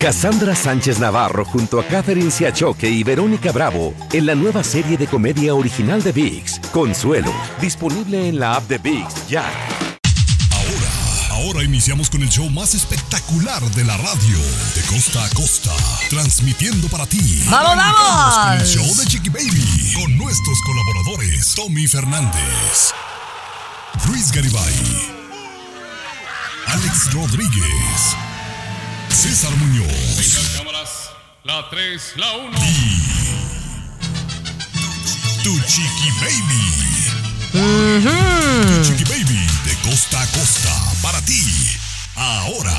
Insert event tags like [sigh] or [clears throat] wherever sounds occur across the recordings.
Cassandra Sánchez Navarro junto a Catherine Siachoque y Verónica Bravo en la nueva serie de comedia original de VIX, Consuelo, disponible en la app de VIX ya. Ahora, ahora iniciamos con el show más espectacular de la radio, de costa a costa, transmitiendo para ti. ¡Vamos, vamos! con el show de Chiqui Baby, con nuestros colaboradores, Tommy Fernández, Luis Garibay, Alex Rodríguez, César Muñoz. cámaras. La 3, la 1. Tu Chiqui Baby. Tu Chiqui Baby de costa a costa para ti. Ahora.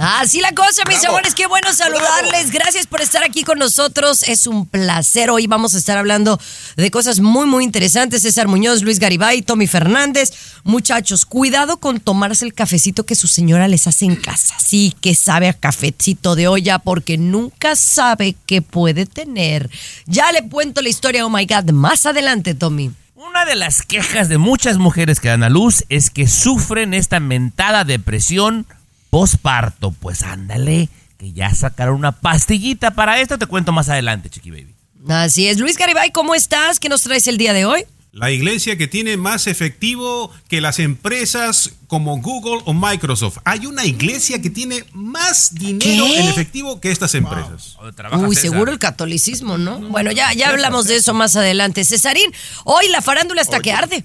Así la cosa, mis Bravo. amores, qué bueno saludarles. Gracias por estar aquí con nosotros. Es un placer. Hoy vamos a estar hablando de cosas muy, muy interesantes. César Muñoz, Luis Garibay, Tommy Fernández. Muchachos, cuidado con tomarse el cafecito que su señora les hace en casa. Sí, que sabe a cafecito de olla porque nunca sabe qué puede tener. Ya le cuento la historia, oh my God, más adelante, Tommy. Una de las quejas de muchas mujeres que dan a luz es que sufren esta mentada depresión posparto. Pues ándale, que ya sacaron una pastillita para esto. Te cuento más adelante, Chiqui Baby. Así es. Luis Garibay, ¿cómo estás? ¿Qué nos traes el día de hoy? La iglesia que tiene más efectivo que las empresas como Google o Microsoft. Hay una iglesia que tiene más dinero ¿Qué? en efectivo que estas empresas. ¿Dónde trabaja Uy, César? seguro el catolicismo, ¿no? Bueno, ya, ya hablamos de eso más adelante. Cesarín, hoy la farándula hasta que arde.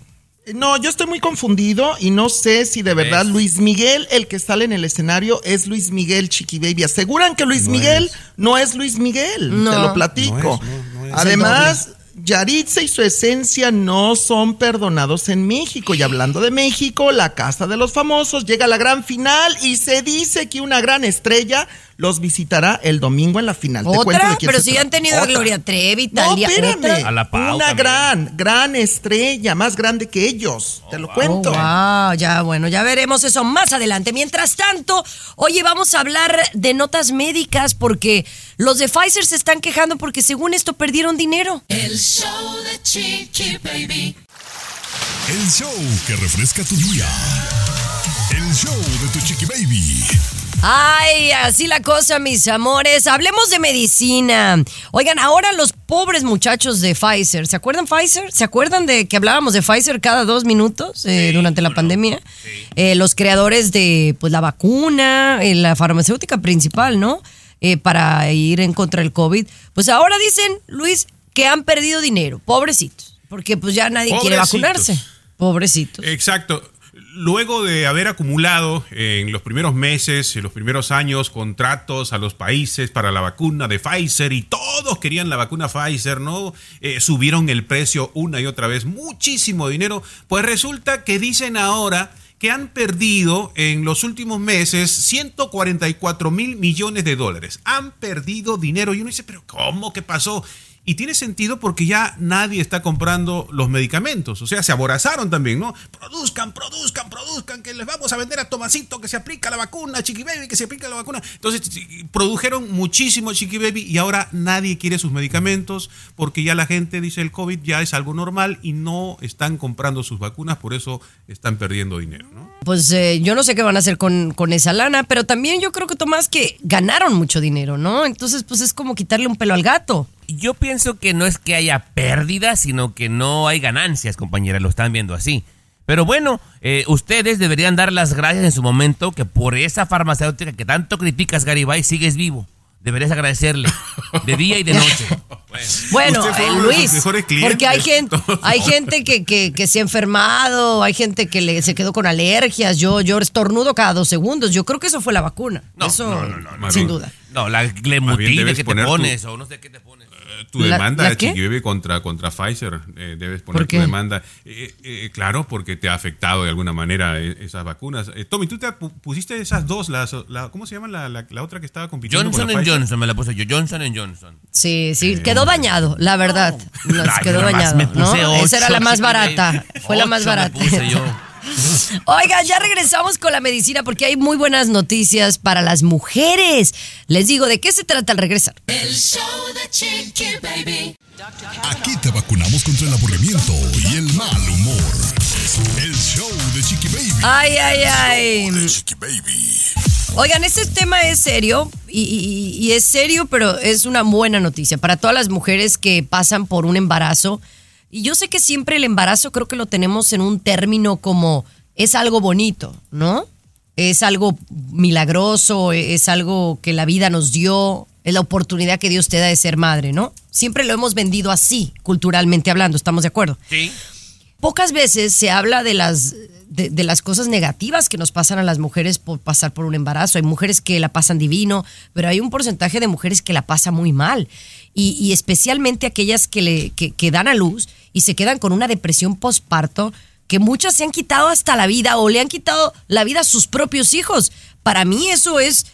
No, yo estoy muy confundido y no sé si de verdad. Luis Miguel, el que sale en el escenario, es Luis Miguel Chiqui Baby. Aseguran que Luis Miguel no es Luis Miguel. No. Te lo platico. No es, no, no es. Además, Yaritza y su esencia no son perdonados en México. Y hablando de México, la Casa de los Famosos llega a la gran final y se dice que una gran estrella los visitará el domingo en la final. Te cuento Otra, de quién pero si han tenido a. Gloria Trevi, No, Talía. espérame. otra. A la Pau Una también. gran, gran estrella, más grande que ellos. Te lo Oh, cuento. wow, ya bueno, ya veremos eso más adelante. Mientras tanto, oye, vamos a hablar de notas médicas porque los de Pfizer se están quejando porque según esto perdieron dinero. El show que refresca tu día. El show de tu Chiqui Baby. Ay, así la cosa, mis amores. Hablemos de medicina. Oigan, ahora los pobres muchachos de Pfizer, ¿se acuerdan Pfizer? ¿Se acuerdan de que hablábamos de Pfizer cada dos minutos eh, durante la pandemia? Eh, los creadores de pues la vacuna, eh, la farmacéutica principal, ¿no? Eh, para ir en contra del COVID. Pues ahora dicen, Luis, que han perdido dinero. Pobrecitos. Porque pues ya nadie quiere vacunarse. Pobrecitos. Exacto. Luego de haber acumulado en los primeros meses, en los primeros años, contratos a los países para la vacuna de Pfizer y todos querían la vacuna Pfizer, ¿no? Eh, subieron el precio una y otra vez, muchísimo dinero. Pues resulta que dicen ahora que han perdido en los últimos meses 144 mil millones de dólares. Han perdido dinero. Y uno dice, pero ¿cómo? ¿Qué pasó? Y tiene sentido porque ya nadie está comprando los medicamentos. O sea, se aborazaron también, ¿no? Produzcan, produzcan, produzcan, que les vamos a vender a Tomasito que se aplica la vacuna, Chiqui Baby que se aplica la vacuna. Entonces, produjeron muchísimo Chiqui Baby y ahora nadie quiere sus medicamentos porque ya la gente dice el COVID ya es algo normal y no están comprando sus vacunas, por eso están perdiendo dinero, ¿no? Pues eh, yo no sé qué van a hacer con, con esa lana, pero también yo creo que Tomás que ganaron mucho dinero, ¿no? Entonces, pues es como quitarle un pelo al gato. Yo pienso que no es que haya pérdidas, sino que no hay ganancias, compañera. Lo están viendo así. Pero bueno, eh, ustedes deberían dar las gracias en su momento que por esa farmacéutica que tanto criticas, Garibay, sigues vivo. Deberías agradecerle de día y de noche. [laughs] Bueno, eh, Luis, porque hay gente, [laughs] hay gente que, que, que se ha enfermado, hay gente que le, se quedó con alergias, yo, yo estornudo cada dos segundos, yo creo que eso fue la vacuna, No, eso no, no, sin bien. duda. No, la glemutina que te tu- pones o no sé qué te pones. Tu ¿La- demanda, la contra, contra Pfizer, eh, debes poner ¿Por tu demanda. Eh, eh, claro, porque te ha afectado de alguna manera eh, esas vacunas. Eh, Tommy, tú te pu- pusiste esas dos, las, la, ¿cómo se llama la, la- la otra que estaba compitiendo Johnson con la Pfizer? Johnson me la puse yo. Johnson Johnson. Sí, sí, quedó dañado, la verdad, nos Ay, quedó ¿no? puse Esa era la más barata, fue la más Ocho me barata. puse yo. Oigan, ya regresamos con la medicina porque hay muy buenas noticias para las mujeres. Les digo, ¿de qué se trata al regresar? El show de Chiqui Baby. Aquí te vacunamos contra el aburrimiento y el mal humor. El show de Chiqui Baby. Ay, ay, ay. De Chiqui Baby. Oigan, este tema es serio y, y- y es serio, pero es una buena noticia para todas las mujeres que pasan por un embarazo. Y yo sé que siempre el embarazo creo que lo tenemos en un término como es algo bonito, ¿no? Es algo milagroso, es algo que la vida nos dio, es la oportunidad que Dios te da de ser madre, ¿no? Siempre lo hemos vendido así, culturalmente hablando, ¿estamos de acuerdo? Sí. pocas veces se habla de las, de, las cosas negativas que nos pasan a las mujeres por pasar por un embarazo. Hay mujeres que la pasan divino, pero hay un porcentaje de mujeres que la pasa muy mal. Y, especialmente aquellas que, le, que dan a luz y se quedan con una depresión postparto, que muchas se han quitado hasta la vida o le han quitado la vida a sus propios hijos. Para mí eso es,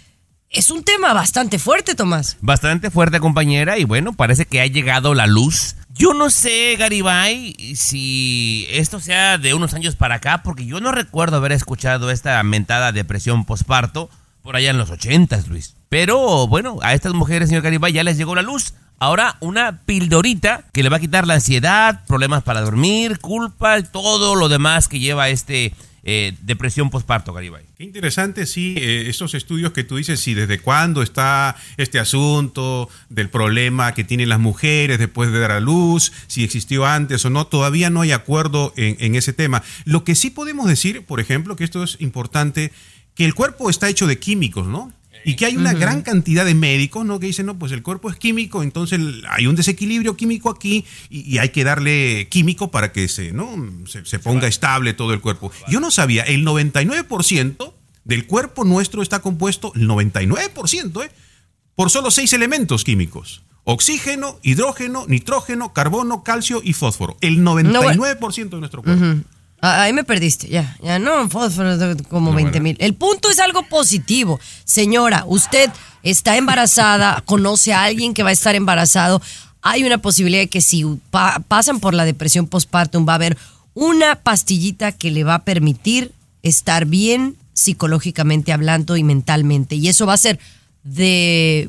es un tema bastante fuerte, Tomás. Bastante fuerte, compañera, y bueno, parece que ha llegado la luz. Yo no sé, Garibay, si esto sea de unos años para acá, porque yo no recuerdo haber escuchado esta mentada depresión posparto por allá en los ochentas, Luis. Pero bueno, a estas mujeres, señor Garibay, ya les llegó la luz. Ahora una pildorita que le va a quitar la ansiedad, problemas para dormir, culpa, todo lo demás que lleva este eh, depresión posparto, Garibay. Qué interesante, sí, eh, estos estudios que tú dices, sí, desde cuándo está este asunto del problema que tienen las mujeres después de dar a luz, si existió antes o no, todavía no hay acuerdo en ese tema. Lo que sí podemos decir, por ejemplo, que esto es importante, que el cuerpo está hecho de químicos, ¿no? Y que hay una gran cantidad de médicos, ¿no? Que dicen, no, pues el cuerpo es químico, entonces hay un desequilibrio químico aquí y, y hay que darle químico para que se, ¿no? se, se ponga estable todo el cuerpo. Yo no sabía, el 99% del cuerpo nuestro está compuesto, el 99%, ¿eh? Por solo seis elementos químicos. Oxígeno, hidrógeno, nitrógeno, carbono, calcio y fósforo. El 99% de nuestro cuerpo. Ahí me perdiste, ya, ya no, fósforo, como 20 mil. El punto es algo positivo. Señora, usted está embarazada, conoce a alguien que va a estar embarazado. Hay una posibilidad de que si pa- pasan por la depresión postpartum va a haber una pastillita que le va a permitir estar bien psicológicamente hablando y mentalmente. Y eso va a ser de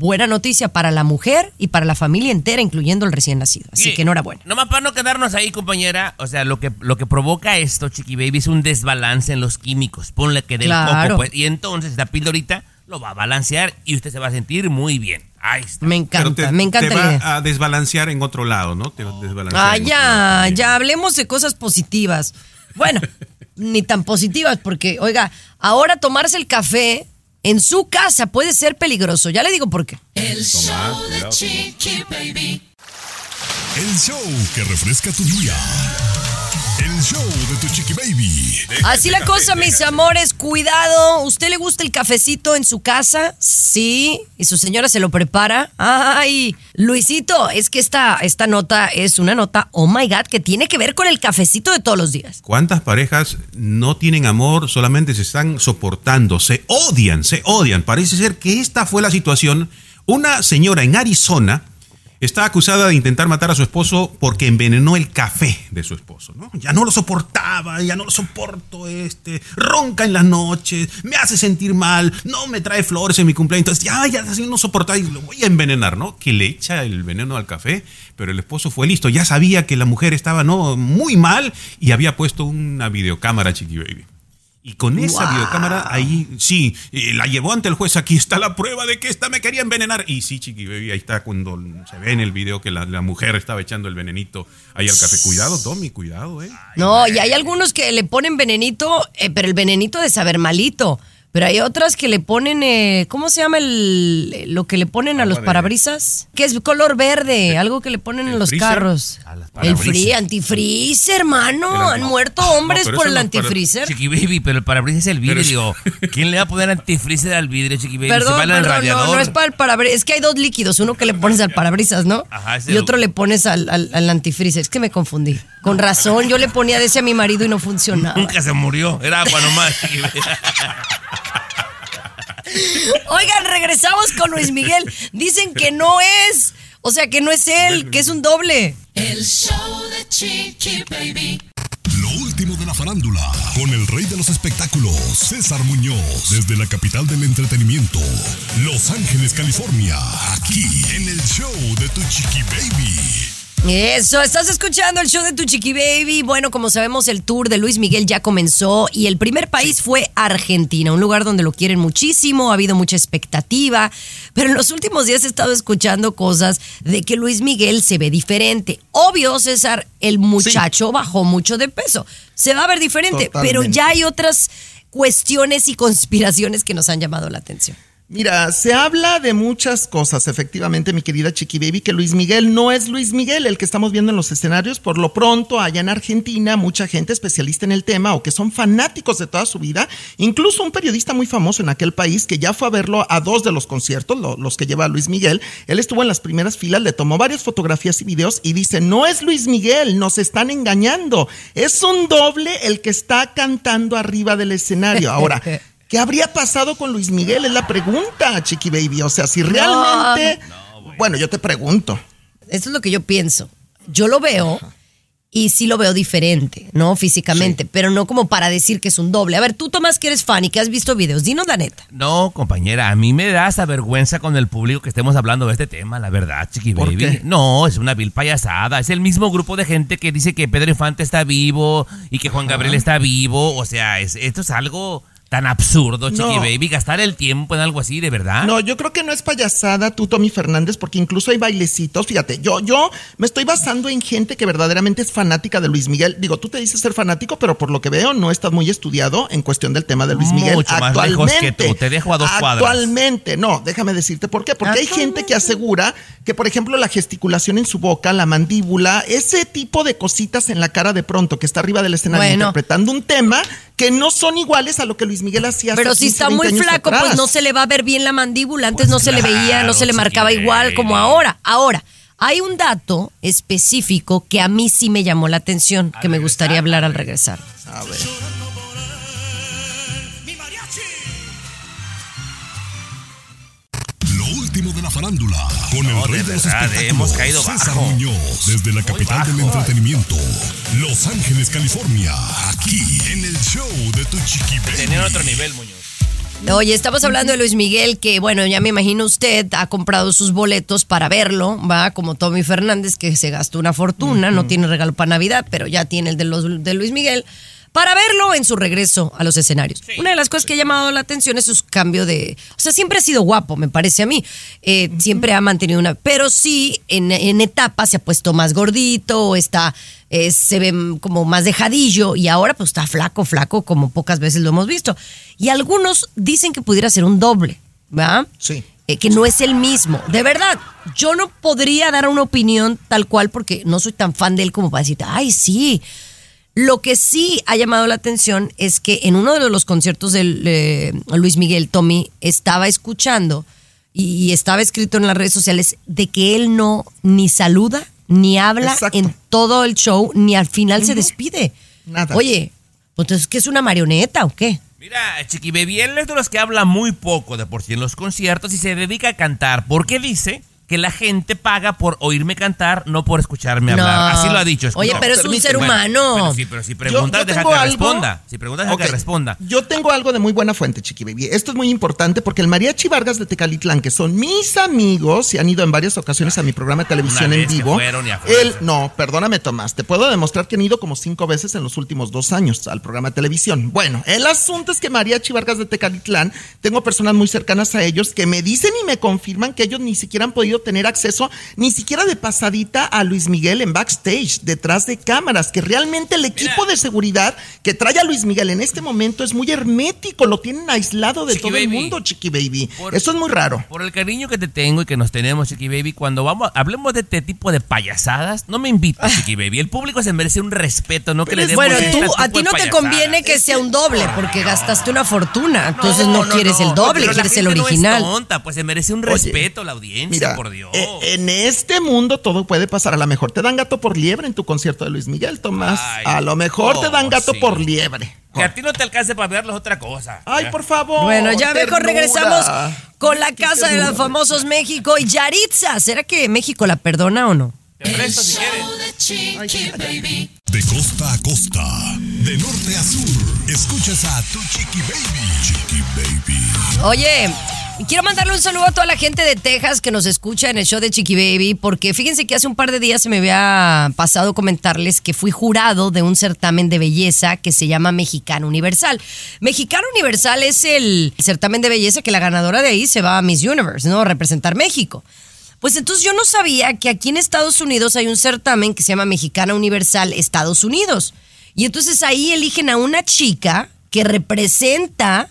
buena noticia para la mujer y para la familia entera, incluyendo el recién nacido. Así Y que enhorabuena. Nomás para no quedarnos ahí, compañera. O sea, lo que, lo que provoca esto, Chiqui Baby, es un desbalance en los químicos. Ponle que del Claro. poco, pues. Y entonces esta pildorita lo va a balancear y usted se va a sentir muy bien. Ahí está. Me encanta, te, me encanta te la va idea. a desbalancear en otro lado, ¿no? Te va a desbalancear Ah, ya, ya hablemos de cosas positivas. Bueno, [laughs] ni tan positivas, porque, oiga, ahora tomarse el café en su casa puede ser peligroso. Ya le digo por qué. El show de Chiqui Baby. El show que refresca tu día. El show de tu Chiqui Baby. Así la cosa, mis amores, cuidado. ¿Usted le gusta el cafecito en su casa? Sí. ¿Y su señora se lo prepara? Ay, Luisito, es que esta, esta nota es una nota, oh my God, que tiene que ver con el cafecito de todos los días. ¿Cuántas parejas no tienen amor, solamente se están soportando, se odian, se odian? Parece ser que esta fue la situación. Una señora en Arizona está acusada de intentar matar a su esposo porque envenenó el café de su esposo, ¿no? Ya no lo soportaba, ya no lo soporto, este, ronca en las noches, me hace sentir mal, no me trae flores en mi cumpleaños, entonces ya, ya así no soportaba y lo voy a envenenar, ¿no? Que le echa el veneno al café, pero el esposo fue listo, ya sabía que la mujer estaba, ¿no? Muy mal y había puesto una videocámara, Chiqui Baby. Y con esa Wow. videocámara ahí, sí, eh, la llevó ante el juez. Aquí está la prueba de que esta me quería envenenar. Y sí, Chiqui Baby, ahí está cuando se ve en el video que la, la mujer estaba echando el venenito ahí al café. Cuidado, Tommy, cuidado, ¿eh? No, y hay algunos que le ponen venenito, eh, pero el venenito de saber malito. Pero hay otras que le ponen, eh, ¿cómo se llama el, lo que le ponen a los parabrisas? Que es color verde, algo que le ponen ¿El en los freezer? carros. A las El parabrisas. free, antifreezer, hermano. Pero Han no. muerto hombres por el no, antifreezer. Chiqui Baby, pero el parabrisas es el vidrio. [laughs] ¿Quién le va a poner antifreezer al vidrio, Chiqui Baby? se Perdón, no, radiador. no es para el parabrisas. Es que hay dos líquidos, uno que le pones al parabrisas, ¿no? Ajá, y otro le pones al, al, al antifreezer. Es que me confundí. Con razón, yo le ponía de ese a mi marido y no funcionaba. Nunca se murió. Era agua nomás. [laughs] Chiqui Baby. Oigan, regresamos con Luis Miguel. Dicen que no es, o sea, que no es él, que es un doble. El show de Chiqui Baby. Lo último de la la farándula, con el rey de los espectáculos, César Muñoz, desde la capital del entretenimiento, Los Ángeles, California, aquí en el show de Tu Chiqui Baby. Eso, estás escuchando el show de tu chiqui baby. Bueno, como sabemos, el tour de Luis Miguel ya comenzó y el primer país fue Argentina, un lugar donde lo quieren muchísimo, ha habido mucha expectativa, pero en los últimos días he estado escuchando cosas de que Luis Miguel se ve diferente. Obvio, César, el muchacho bajó mucho de peso, se va a ver diferente, pero ya hay otras cuestiones y conspiraciones que nos han llamado la atención. Mira, se habla de muchas cosas, efectivamente, mi querida Chiqui Baby, que Luis Miguel no es Luis Miguel, el que estamos viendo en los escenarios. Por lo pronto, allá en Argentina, mucha gente especialista en el tema o que son fanáticos de toda su vida, incluso un periodista muy famoso en aquel país que ya fue a verlo a dos de los conciertos, lo- los que lleva Luis Miguel. Él estuvo en las primeras filas, le tomó varias fotografías y videos y dice, no es Luis Miguel, nos están engañando. Es un doble el que está cantando arriba del escenario. Ahora, [laughs] ¿Qué habría pasado con Luis Miguel? Es la pregunta, Chiqui Baby. O sea, si realmente. bueno, yo te pregunto. Eso es lo que yo pienso. Yo lo veo y sí lo veo diferente, ¿no? Físicamente, pero no como para decir que es un doble. A ver, tú, Tomás, que eres fan y que has visto videos, dinos la neta. No, compañera, a mí me da esa vergüenza con el público que estemos hablando de este tema, la verdad, chiqui ¿Por baby. qué? No, es una vil payasada. Es el mismo grupo de gente que dice que Pedro Infante está vivo y que Juan Gabriel está vivo. O sea, es, esto es algo tan absurdo, chiqui No. baby. Gastar el tiempo en algo así, de verdad. No, yo creo que no es payasada tú, Tommy Fernández, porque incluso hay bailecitos. Fíjate, yo, yo me estoy basando en gente que verdaderamente es fanática de Luis Miguel. Digo, tú te dices ser fanático, pero por lo que veo no estás muy estudiado en cuestión del tema de Luis Miguel. Mucho más lejos que tú. Te dejo a dos cuadras. Actualmente, no, déjame decirte por qué. Porque hay gente que asegura que, por ejemplo, la gesticulación en su boca, la mandíbula, ese tipo de cositas en la cara de pronto que está arriba del escenario Bueno. interpretando un tema que no son iguales a lo que Luis Miguel hacía hace Pero si 15, está 20 muy flaco, pues no se le va a ver bien la mandíbula. Antes Pues no se le veía, no se le marcaba igual como ahora. Ahora, hay un dato específico que a mí sí me llamó la atención, que me gustaría hablar al regresar. A ver. La farándula, con el No, rey de de, los verdad, espectáculos, hemos caído César bajo. Muñoz, desde la capital del entretenimiento, Los Ángeles, California, aquí en el show de Tu Chiqui. Tener otro nivel, Muñoz. Oye, estamos hablando de Luis Miguel, que bueno, ya me imagino usted ha comprado sus boletos para verlo, va, como Tommy Fernández, que se gastó una fortuna, no tiene regalo para Navidad, pero ya tiene el de, los, de Luis Miguel, para verlo en su regreso a los escenarios. Una de las cosas que ha llamado la atención es su cambio de... O sea, siempre ha sido guapo, me parece a mí. Eh, Siempre ha mantenido una... Pero sí, en, en etapas se ha puesto más gordito, está... eh, se ve como más dejadillo y ahora pues está flaco, flaco, como pocas veces lo hemos visto. Y algunos dicen que pudiera ser un doble, ¿verdad? Sí. Eh, que no es el mismo. De verdad, yo no podría dar una opinión tal cual porque no soy tan fan de él como para decirte, ay, sí. Lo que sí ha llamado la atención es que en uno de los conciertos de Luis Miguel, Tommy, estaba escuchando y, y estaba escrito en las redes sociales de que él no ni saluda ni habla Exacto. en todo el show, ni al final se despide. Nada. Oye, pues entonces, ¿qué es una marioneta o qué? Mira, Chiqui Baby, él es de los que habla muy poco de por sí en los conciertos y se dedica a cantar. porque dice que la gente paga por oírme cantar, no por escucharme No. hablar? Así lo ha dicho. Oye, pero es un ser Bueno, humano. Pero sí, pero si preguntas, Yo- yo deja que algo- responda. Si preguntas, deja que responda. Yo tengo algo de muy buena fuente, Chiqui Baby. Esto es muy importante porque el Mariachi Vargas de Tecalitlán, que son mis amigos y han ido en varias ocasiones a mi programa de televisión en vivo. fueron y él, no, perdóname, Tomás. Te puedo demostrar que han ido como cinco veces en los últimos dos años al programa de televisión. Bueno, el asunto es que Mariachi Vargas de Tecalitlán, tengo personas muy cercanas a ellos que me dicen y me confirman que ellos ni siquiera han podido tener acceso, ni siquiera de pasadita a Luis Miguel en backstage, detrás de cámaras, que realmente el equipo de seguridad que trae a Luis Miguel en este momento es muy hermético, lo tienen aislado de Chiqui todo el mundo, Chiqui Baby. Por- Eso es muy raro. Por el cariño que te tengo y que nos tenemos, Chiqui Baby, cuando vamos, hablemos de este tipo de payasadas, no me invites, Chiqui Baby. El público se merece un respeto, no que le demos Bueno, este tú, tipo a ti no te conviene que sea un doble porque gastaste una fortuna. Entonces no, No, quieres no, el doble, quieres el gente no es original. tonta, pues se merece un Oye, respeto la audiencia, Mira, por Dios. eh, en este mundo todo puede pasar. A lo mejor te dan gato por liebre en tu concierto de Luis Miguel, Tomás. Ay, a lo mejor te dan gato sí. por liebre. que a ti no te alcance para verlos otra cosa. Ay, por favor. Bueno, ya mejor regresamos con la casa de los famosos México y Yaritza. ¿Será que México la perdona o no? Te presto si quieres. Ay, caray. De costa a costa, de norte a sur, escuchas a tu chiqui baby. Chiqui baby. Oye, quiero mandarle un saludo a toda la gente de Texas que nos escucha en el show de Chiqui Baby, porque fíjense que hace un par de días se me había pasado comentarles que fui jurado de un certamen de belleza que se llama Mexicano Universal. Mexicano Universal es el certamen de belleza que la ganadora de ahí se va a Miss Universe, ¿no? A representar México. Pues entonces yo no sabía que aquí en Estados Unidos hay un certamen que se llama Mexicana Universal Estados Unidos. Y entonces ahí eligen a una chica que representa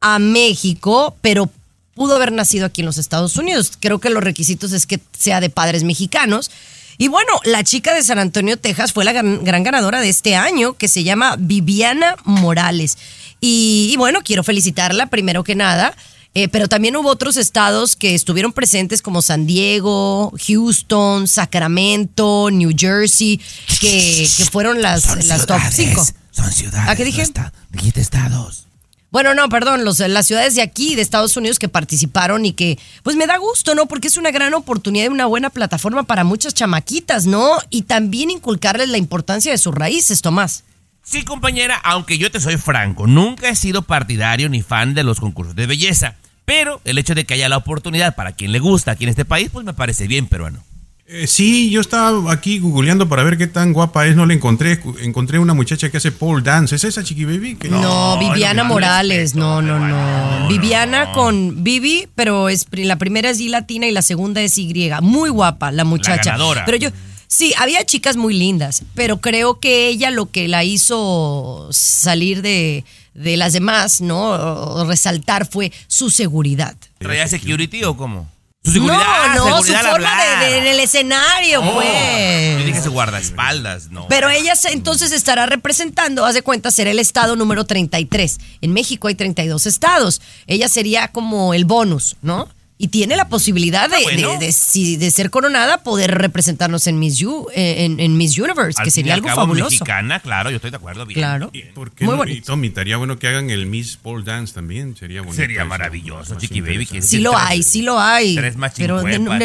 a México, pero pudo haber nacido aquí en los Estados Unidos. Creo que los requisitos es que sea de padres mexicanos. Y bueno, la chica de San Antonio, Texas, fue la gran, gran ganadora de este año, que se llama Viviana Morales. Y, y bueno, quiero felicitarla primero que nada. Eh, pero también hubo otros estados que estuvieron presentes como San Diego, Houston, Sacramento, New Jersey, que, que fueron las, las top 5. Son ciudades. ¿Ah, qué dije? no esta- dijiste estados. Bueno, no, perdón, los, las ciudades de aquí, de Estados Unidos, que participaron y que, pues me da gusto, ¿no? Porque es una gran oportunidad y una buena plataforma para muchas chamaquitas, ¿no? Y también inculcarles la importancia de sus raíces, Tomás. Sí, compañera, aunque yo te soy franco, nunca he sido partidario ni fan de los concursos de belleza. Pero el hecho de que haya la oportunidad para quien le gusta aquí en este país, pues me parece bien peruano. Eh, sí, yo estaba aquí googleando para ver qué tan guapa es, no la encontré. Encontré una muchacha que hace pole dance. ¿Es esa Chiqui Baby? Que- No, Viviana no, Morales, no, no, no. no, Viviana no. con Vivi, pero es la primera es I latina y la segunda es Y. Muy guapa la muchacha. ganadora. Pero yo sí, había chicas muy lindas, pero creo que ella lo que la hizo salir de, de las demás, ¿no? O resaltar fue su seguridad. ¿Traía security o cómo? Su seguridad. no, no, su seguridad forma de, de- en el escenario, Oh, pues. Yo dije su guardaespaldas, no. Pero ella se- entonces estará representando, haz de cuenta, ser el estado número 33. En México hay 32 estados. Ella sería como el bonus, ¿no? Y tiene la posibilidad de, Ah, bueno. de- de- si- de ser coronada, poder representarnos en Miss, U- eh, en, en Miss Universe, Al que sería al algo cabo, fabuloso. mexicana, claro, yo estoy de acuerdo. Bien, Claro. bien. ¿Por qué Muy no? bonito. Y Tommy, estaría bueno que hagan el Miss Pole Dance también. Sería bonito. Sería eso, maravilloso, más Chiqui Baby, que- Sí lo hay, sí lo hay. Tres más pero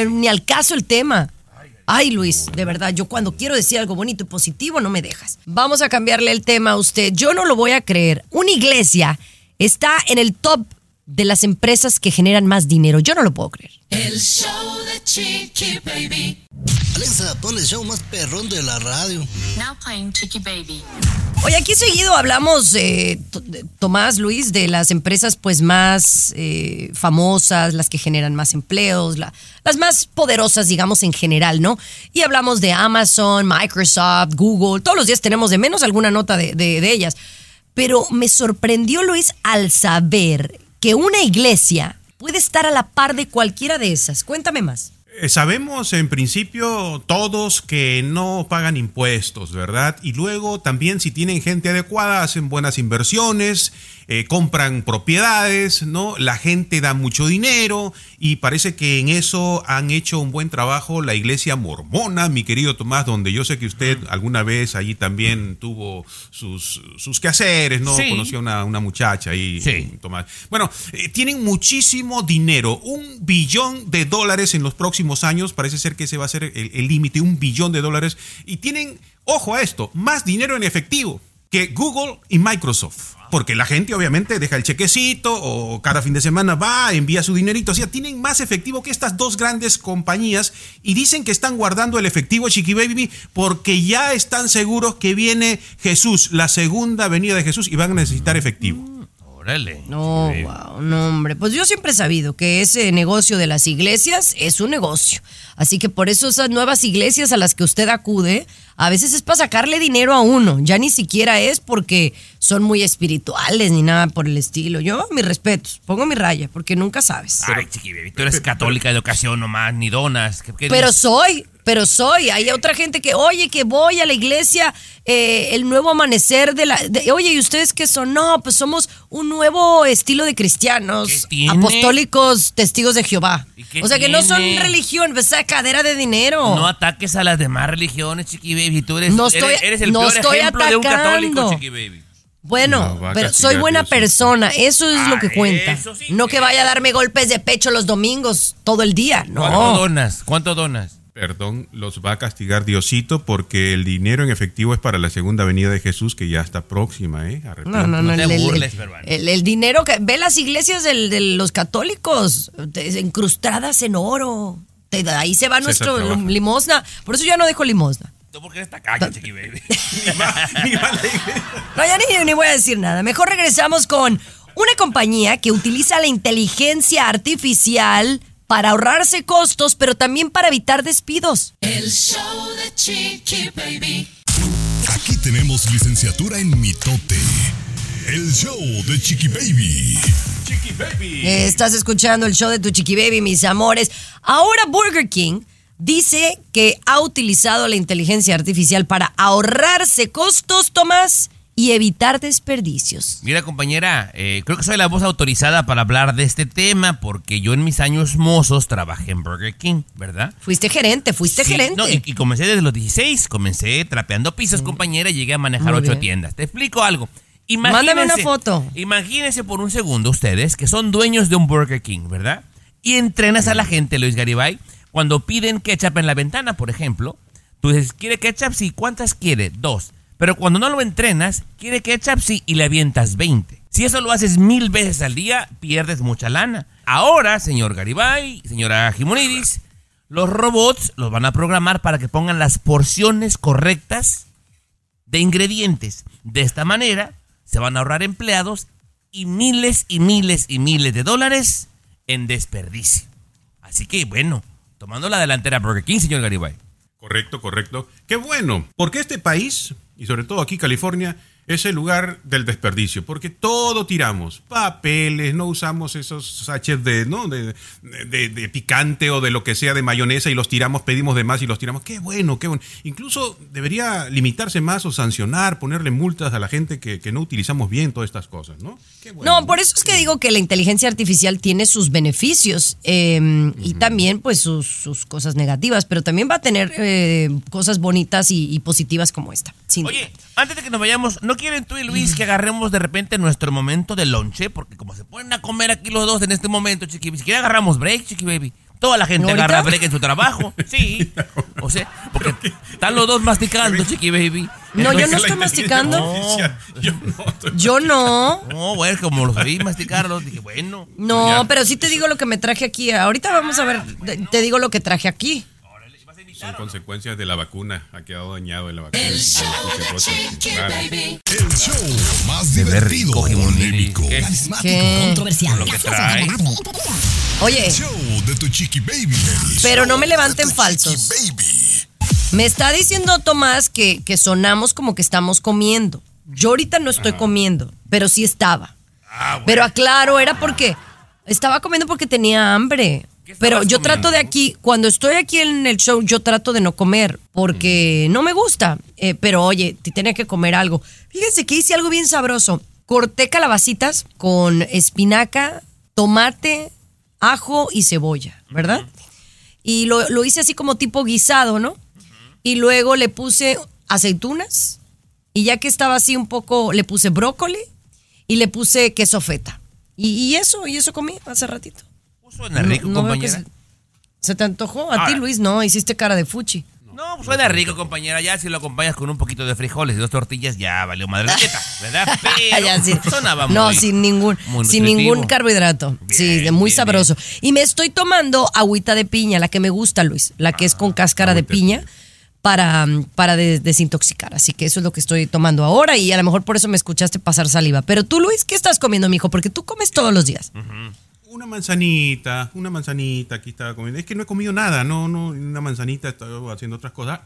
ni al caso el tema. Ay, Luis, de verdad, yo cuando quiero decir algo bonito y positivo no me dejas. Vamos a cambiarle el tema a usted. Yo no lo voy a creer. Una iglesia está en el top de las empresas que generan más dinero. Yo no lo puedo creer. El show de Chiqui Baby. Alexa, pon el show más perrón de la radio. Now playing Chiqui Baby. Oye, aquí seguido hablamos, eh, Tomás, Luis, de las empresas pues más eh, famosas, las que generan más empleos, la- las más poderosas, digamos, en general, ¿no? Y hablamos de Amazon, Microsoft, Google, todos los días tenemos de menos alguna nota de, de- de ellas. Pero me sorprendió, Luis, al saber que una iglesia puede estar a la par de cualquiera de esas. Cuéntame más. Eh, Sabemos en principio todos que no pagan impuestos, ¿verdad? Y luego también si tienen gente adecuada hacen buenas inversiones, eh, compran propiedades, ¿no? La gente da mucho dinero y parece que en eso han hecho un buen trabajo la iglesia mormona, mi querido Tomás, donde yo sé que usted alguna vez allí también tuvo sus, sus quehaceres, ¿no? Sí. Conoció a una, una muchacha ahí, Sí. Tomás. Bueno, eh, tienen muchísimo dinero, un billón de dólares en los próximos años, parece ser que ese va a ser el el límite, un billón de dólares, y tienen, ojo a esto, más dinero en efectivo que Google y Microsoft. Porque la gente obviamente deja el chequecito o cada fin de semana va, envía su dinerito. O sea, tienen más efectivo que estas dos grandes compañías y dicen que están guardando el efectivo Chiqui Baby porque ya están seguros que viene Jesús, la segunda venida de Jesús y van a necesitar efectivo. Órale. No, wow, no, hombre. Pues yo siempre he sabido que ese negocio de las iglesias es un negocio. Así que por eso esas nuevas iglesias a las que usted acude, a veces es para sacarle dinero a uno. Ya ni siquiera es porque son muy espirituales ni nada por el estilo. Yo, mis respetos, pongo mi raya, porque nunca sabes. Ay, Chiqui Baby, tú eres católica de ocasión nomás, ni donas. ¿Qué- qué Pero dices? soy, pero soy. Hay otra gente que, oye, que voy a la iglesia, eh, el nuevo amanecer de la. de- oye, ¿y ustedes qué son? No, pues somos un nuevo estilo de cristianos, ¿Qué tiene? apostólicos, testigos de Jehová. ¿Y qué O sea, que no son tiene? religión, pues, esa cadera de dinero. No ataques a las demás religiones, Chiqui Baby. Tú eres, No estoy- eres, eres el no peor estoy ejemplo de un católico, atacando. Chiqui Baby. bueno, No, pero soy buena persona, eso es lo Ah, que cuenta. eso sí no que vaya a darme golpes de pecho los domingos todo el día, ¿Cuánto no. donas? ¿Cuánto donas? Perdón, los va a castigar Diosito porque el dinero en efectivo es para la segunda venida de Jesús que ya está próxima, ¿eh? No, no, no. te el, el- burles, el- el- dinero que. Ve las iglesias del- de los católicos, incrustadas en oro. Te- ahí se va nuestro trabaja. limosna. Por eso ya no dejo limosna. ¿Tú por qué eres tacaño, Chiqui Baby? [laughs] La iglesia. No, ya ni, ni voy a decir nada. Mejor regresamos con una compañía que utiliza la inteligencia artificial para ahorrarse costos, pero también para evitar despidos. El show de Chiqui Baby. Aquí tenemos licenciatura en mitote. El show de Chiqui Baby. Chiqui Baby. Estás escuchando el show de tu chiqui baby, mis amores. Ahora Burger King dice que ha utilizado la inteligencia artificial para ahorrarse costos, Tomás, y evitar desperdicios. Mira, compañera, eh, creo que soy la voz autorizada para hablar de este tema porque yo en mis años mozos trabajé en Burger King, ¿verdad? Fuiste gerente, fuiste Sí, gerente. no, y, y comencé desde los 16, comencé trapeando pisos, compañera, y llegué a manejar Muy ocho bien. tiendas. Te explico algo. Mándame una foto. Imagínense por un segundo ustedes que son dueños de un Burger King, ¿verdad? Y entrenas a la gente, Luis Garibay, cuando piden ketchup en la ventana, por ejemplo. Tú dices, ¿quiere ketchup? Sí. ¿Cuántas quiere? Dos. Pero cuando no lo entrenas, quiere ketchup, sí, y le avientas 20. Si eso lo haces mil veces al día, pierdes mucha lana. Ahora, señor Garibay, señora Jimonidis, los robots los van a programar para que pongan las porciones correctas de ingredientes. De esta manera se van a ahorrar empleados y miles y miles y miles de dólares en desperdicio. Así que bueno, tomando la delantera Burger King, señor Garibay. Correcto, correcto. Qué bueno, porque este país, y sobre todo aquí California, es el lugar del desperdicio, porque todo tiramos, papeles, no usamos esos sachets de, ¿no? de, de- de picante o de lo que sea de mayonesa y los tiramos, pedimos de más y los tiramos. Qué bueno, qué bueno. Incluso debería limitarse más o sancionar, ponerle multas a la gente que, que no utilizamos bien todas estas cosas, ¿no? Qué bueno. No, por eso es que digo que la inteligencia artificial tiene sus beneficios eh, y también pues sus, sus cosas negativas, pero también va a tener eh, cosas bonitas y, y positivas como esta. sin duda. Oye, antes de que nos vayamos, ¿no quieren tú y Luis que agarremos de repente nuestro momento de lonche? Porque como se ponen a comer aquí los dos en este momento, chiqui, si quiere agarramos break, chiqui baby. Toda la gente ¿Ahorita? agarra break en su trabajo. [laughs] Sí. O sea, porque están los dos masticando, chiqui baby. No, yo no estoy masticando. [laughs] Yo no estoy- Yo no. No, bueno, como los oí masticarlos, dije, bueno. No, pero sí te digo lo que me traje aquí. Ahorita vamos a ver, te digo lo que traje aquí. Son consecuencias de la vacuna. Ha quedado dañado en la vacuna. El de Claro. El show más divertido, polémico, ¿Qué? carismático, ¿Qué? controversial. Lo que trae. Oye, El show de tu chiqui baby. Pero no me de levanten falsos. me está diciendo Tomás que, que sonamos como que estamos comiendo. Yo ahorita no estoy comiendo, pero sí estaba. Pero aclaro, era porque estaba comiendo porque tenía hambre. ¿Qué Pero yo trato de aquí, cuando estoy aquí en el show, yo trato de no comer porque no me gusta. Eh, pero oye, te tenía que comer algo. Fíjense que hice algo bien sabroso. Corté calabacitas con espinaca, tomate, ajo y cebolla, ¿verdad? Y lo, lo hice así como tipo guisado, ¿no? Y luego le puse aceitunas y ya que estaba así un poco, le puse brócoli y le puse queso feta. Y, y eso, y eso comí hace ratito. Suena rico, No- no compañera. se, ¿Se te antojó? A ti. Luis, no, hiciste cara de fuchi. No, pues suena rico, compañera. Ya si lo acompañas con un poquito de frijoles y dos tortillas, ya valió madre la dieta, ¿verdad? [laughs] Pero Ya, sí. sonaba muy- no, sin ningún, sin ningún carbohidrato. sí, Bien, de muy bien, sabroso. Y me estoy tomando agüita de piña, la que me gusta, Luis, la que es con cáscara de piña. Para, para des- desintoxicar. Así que eso es lo que estoy tomando ahora y a lo mejor por eso me escuchaste pasar saliva. Pero tú, Luis, ¿qué estás comiendo, mijo? Porque tú comes todos los días. Una manzanita, una manzanita, aquí estaba comiendo. Es que no he comido nada, no, no, una manzanita, estaba haciendo otras cosas.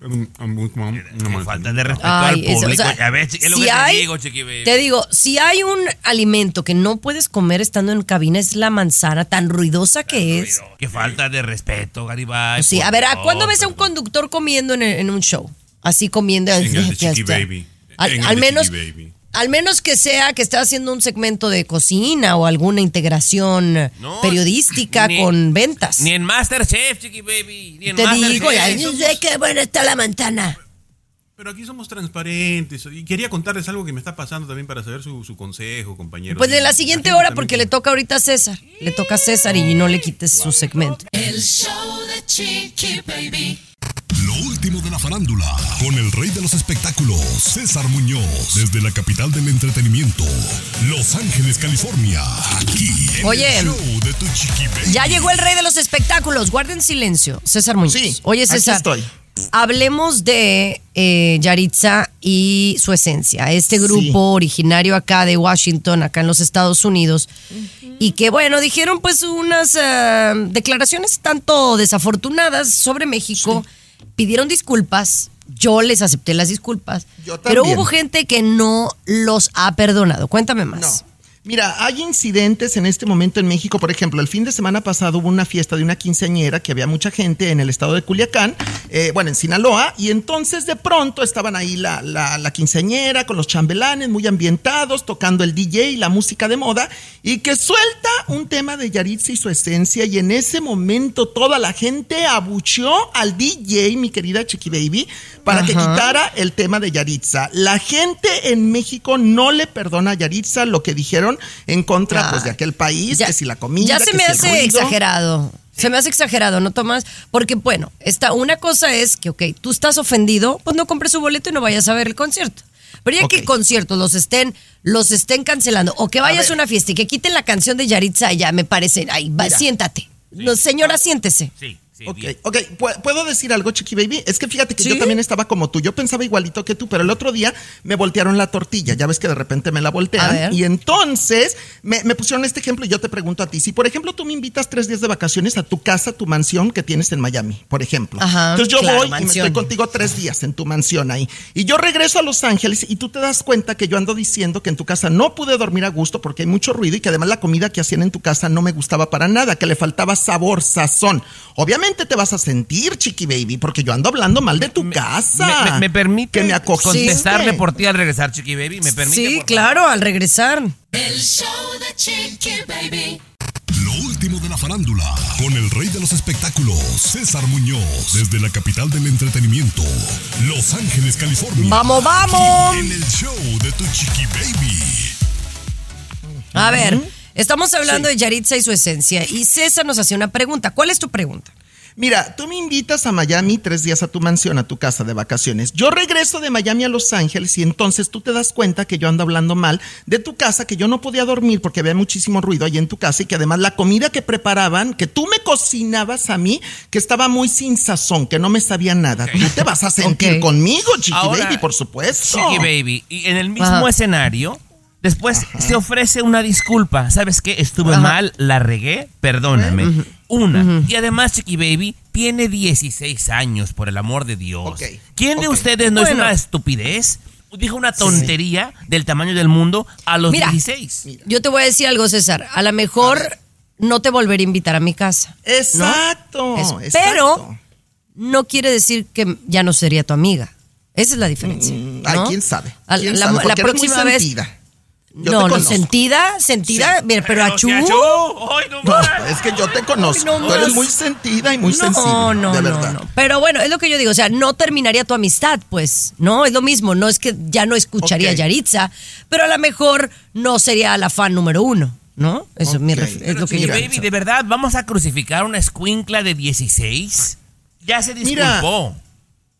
Una Qué manzanita. falta de respeto Ay, al eso, público. o sea, ves, es lo si que hay- te digo, chiqui baby. Te digo, si hay un alimento que no puedes comer estando en cabina es la manzana tan ruidosa que es. Qué falta de respeto, Garibay. Sí, a ver, ¿a cuándo ves a un conductor comiendo en, en un show? Así comiendo. En el de [laughs] Chiqui Baby. Al, al menos, Chiqui Baby. Al menos que sea que esté haciendo un segmento de cocina o alguna integración No, periodística ni- con ventas. Ni en Masterchef, chiqui baby. Ni en Te Masterchef. digo, ya, yo sé qué buena está la manzana. Pero aquí somos transparentes. Y quería contarles algo que me está pasando también para saber su, su consejo, compañero. Pues de la siguiente gente hora, porque que- le toca ahorita a César. Le toca a César y no le quites su segmento. El show de Chiqui Baby. Lo último de la farándula, con el rey de los espectáculos, César Muñoz, desde la capital del entretenimiento, Los Ángeles, California, aquí en Oye, el show de tu chiqui baby. Ya llegó el rey de los espectáculos. Guarden silencio. César Muñoz. Sí, Oye, aquí César. estoy. Hablemos de eh, Yaritza y su esencia. Este grupo Sí. originario acá de Washington, acá en los Estados Unidos. Y que, bueno, dijeron pues unas eh, declaraciones tanto desafortunadas sobre México. Pidieron disculpas. Yo les acepté las disculpas. Yo pero hubo gente que no los ha perdonado. Cuéntame más. No. Mira, hay incidentes en este momento en México. Por ejemplo, el fin de semana pasado hubo una fiesta de una quinceañera que había mucha gente en el estado de Culiacán, eh, bueno, en Sinaloa, y entonces de pronto estaban ahí la, la, la quinceañera con los chambelanes muy ambientados, tocando el DJ y la música de moda, y que suelta un tema de Yaritza y su esencia, y en ese momento toda la gente abucheó al DJ, mi querida Chiqui Baby, para que quitara el tema de Yaritza. La gente en México no le perdona a Yaritza lo que dijeron en contra pues, de aquel país, que si la comida, Ya se que me si hace ruido. exagerado. Se me hace exagerado, ¿no, Tomás? Porque, bueno, esta, una cosa es que, ok, tú estás ofendido, pues no compres su boleto y no vayas a ver el concierto. Pero ya que Ok. conciertos los estén, los estén cancelando, o que vayas a, una fiesta y que quiten la canción de Yaritza, ya me parece, ay, va, siéntate. No, señora, siéntese. Sí, sí, Ok, bien. ok, ¿Pu- ¿puedo decir algo, Chiqui Baby? Es que fíjate que Sí. yo también estaba como tú. Yo pensaba igualito que tú, pero el otro día me voltearon la tortilla. Ya ves que de repente me la voltean. Y entonces me, me pusieron este ejemplo y yo te pregunto a ti. Si, por ejemplo, tú me invitas tres días de vacaciones a tu casa, tu mansión que tienes en Miami, por ejemplo. Ajá, entonces yo claro, voy y me estoy contigo tres días en tu mansión ahí. Y yo regreso a Los Ángeles y tú te das cuenta que yo ando diciendo que en tu casa no pude dormir a gusto porque hay mucho ruido y que además la comida que hacían en tu casa no me gustaba para nada, que le faltaba sabor, sazón. Obviamente te vas a sentir, chiqui baby, porque yo ando hablando mal de tu casa. Me, me- me permite que me contestarle por ti al regresar, Chiqui Baby. ¿Me permite? Sí, por favor? claro, al regresar. El show de Chiqui Baby. Lo último de la farándula, con el rey de los espectáculos, César Muñoz, desde la capital del entretenimiento, Los Ángeles, California. ¡Vamos, vamos! En el show de tu chiqui baby. A ver, estamos hablando de Yaritza y su esencia. Y César nos hacía una pregunta. ¿Cuál es tu pregunta? Mira, tú me invitas a Miami tres días a tu mansión, a tu casa de vacaciones. Yo regreso de Miami a Los Ángeles y entonces tú te das cuenta que yo ando hablando mal de tu casa, que yo no podía dormir porque había muchísimo ruido ahí en tu casa y que además la comida que preparaban, que tú me cocinabas a mí, que estaba muy sin sazón, que no me sabía nada. Tú te vas a sentir conmigo, Chiqui Ahora, Baby, por supuesto. Chiqui Baby. Y en el mismo Ajá. escenario, después se ofrece una disculpa. ¿Sabes qué? Estuve Ajá. mal, la regué, perdóname. Una. Y además, Chiqui Baby tiene 16 años, por el amor de Dios. ¿Quién de ustedes no es una estupidez? Dijo una tontería del tamaño del mundo a los Mira. 16. Yo te voy a decir algo, César. A lo mejor no te volveré a invitar a mi casa. Exacto, exacto. Pero no quiere decir que ya no sería tu amiga. Esa es la diferencia. Mm, quién sabe. A- ¿Quién la, sabe? próxima vez. sentida. Yo no, no, sentida, sentida, Sí. mira, pero achú. si achú, ¡ay, no No, es que yo te conozco. Ay, no Tú eres muy sentida y muy sensible. No, no, de no, verdad. no. Pero bueno, es lo que yo digo, o sea, no terminaría tu amistad, pues, ¿no? Es lo mismo, no es que ya no escucharía a Yaritza, pero a lo mejor no sería la fan número uno, ¿no? Eso es, mi Ok. ref- es Pero lo que yo Baby, pienso. ¿de verdad vamos a crucificar a una escuincla de 16? Ya se Mira, disculpó.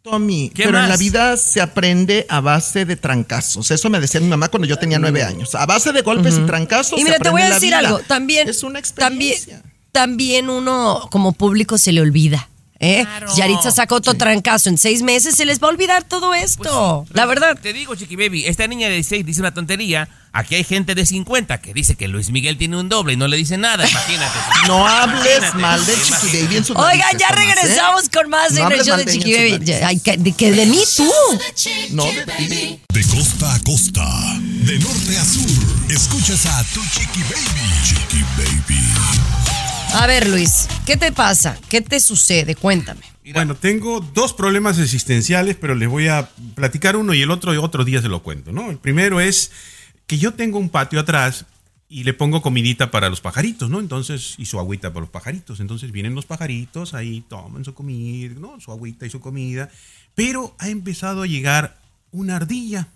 Tommy, ¿Qué pero en la vida se aprende a base de trancazos. Eso me decía mi mamá cuando yo tenía nueve años. A base de golpes y trancazos. Y se mira, te voy a decir algo, también, Es una también, experiencia. también uno como público se le olvida. ¿Eh? Claro. Yaritza sacó otro trancazo en seis meses, se les va a olvidar todo esto. la verdad. Te digo, Chiqui Baby, esta niña de 16 dice una tontería. Aquí hay gente de 50 que dice que Luis Miguel tiene un doble y no le dice nada. Imagínate. [laughs] No hables Imagínate, mal de. Chiqui Baby en sus Oigan, ya Tomás, ¿eh? regresamos con más No en el show de Chiqui Baby. que, de, que de mí tú. No, de ti. Baby. De costa a costa, de norte a sur, escuchas a tu chiqui baby. Chiqui baby. A ver, Luis, ¿qué te pasa? ¿Qué te sucede? Cuéntame. Bueno, tengo dos problemas existenciales, pero les voy a platicar uno y el otro otro día se lo cuento, ¿no? El primero es que yo tengo un patio atrás y le pongo comidita para los pajaritos, ¿no? Entonces, y su agüita para los pajaritos. Entonces vienen los pajaritos, ahí toman su comida, ¿no? Su agüita y su comida. Pero ha empezado a llegar una ardilla.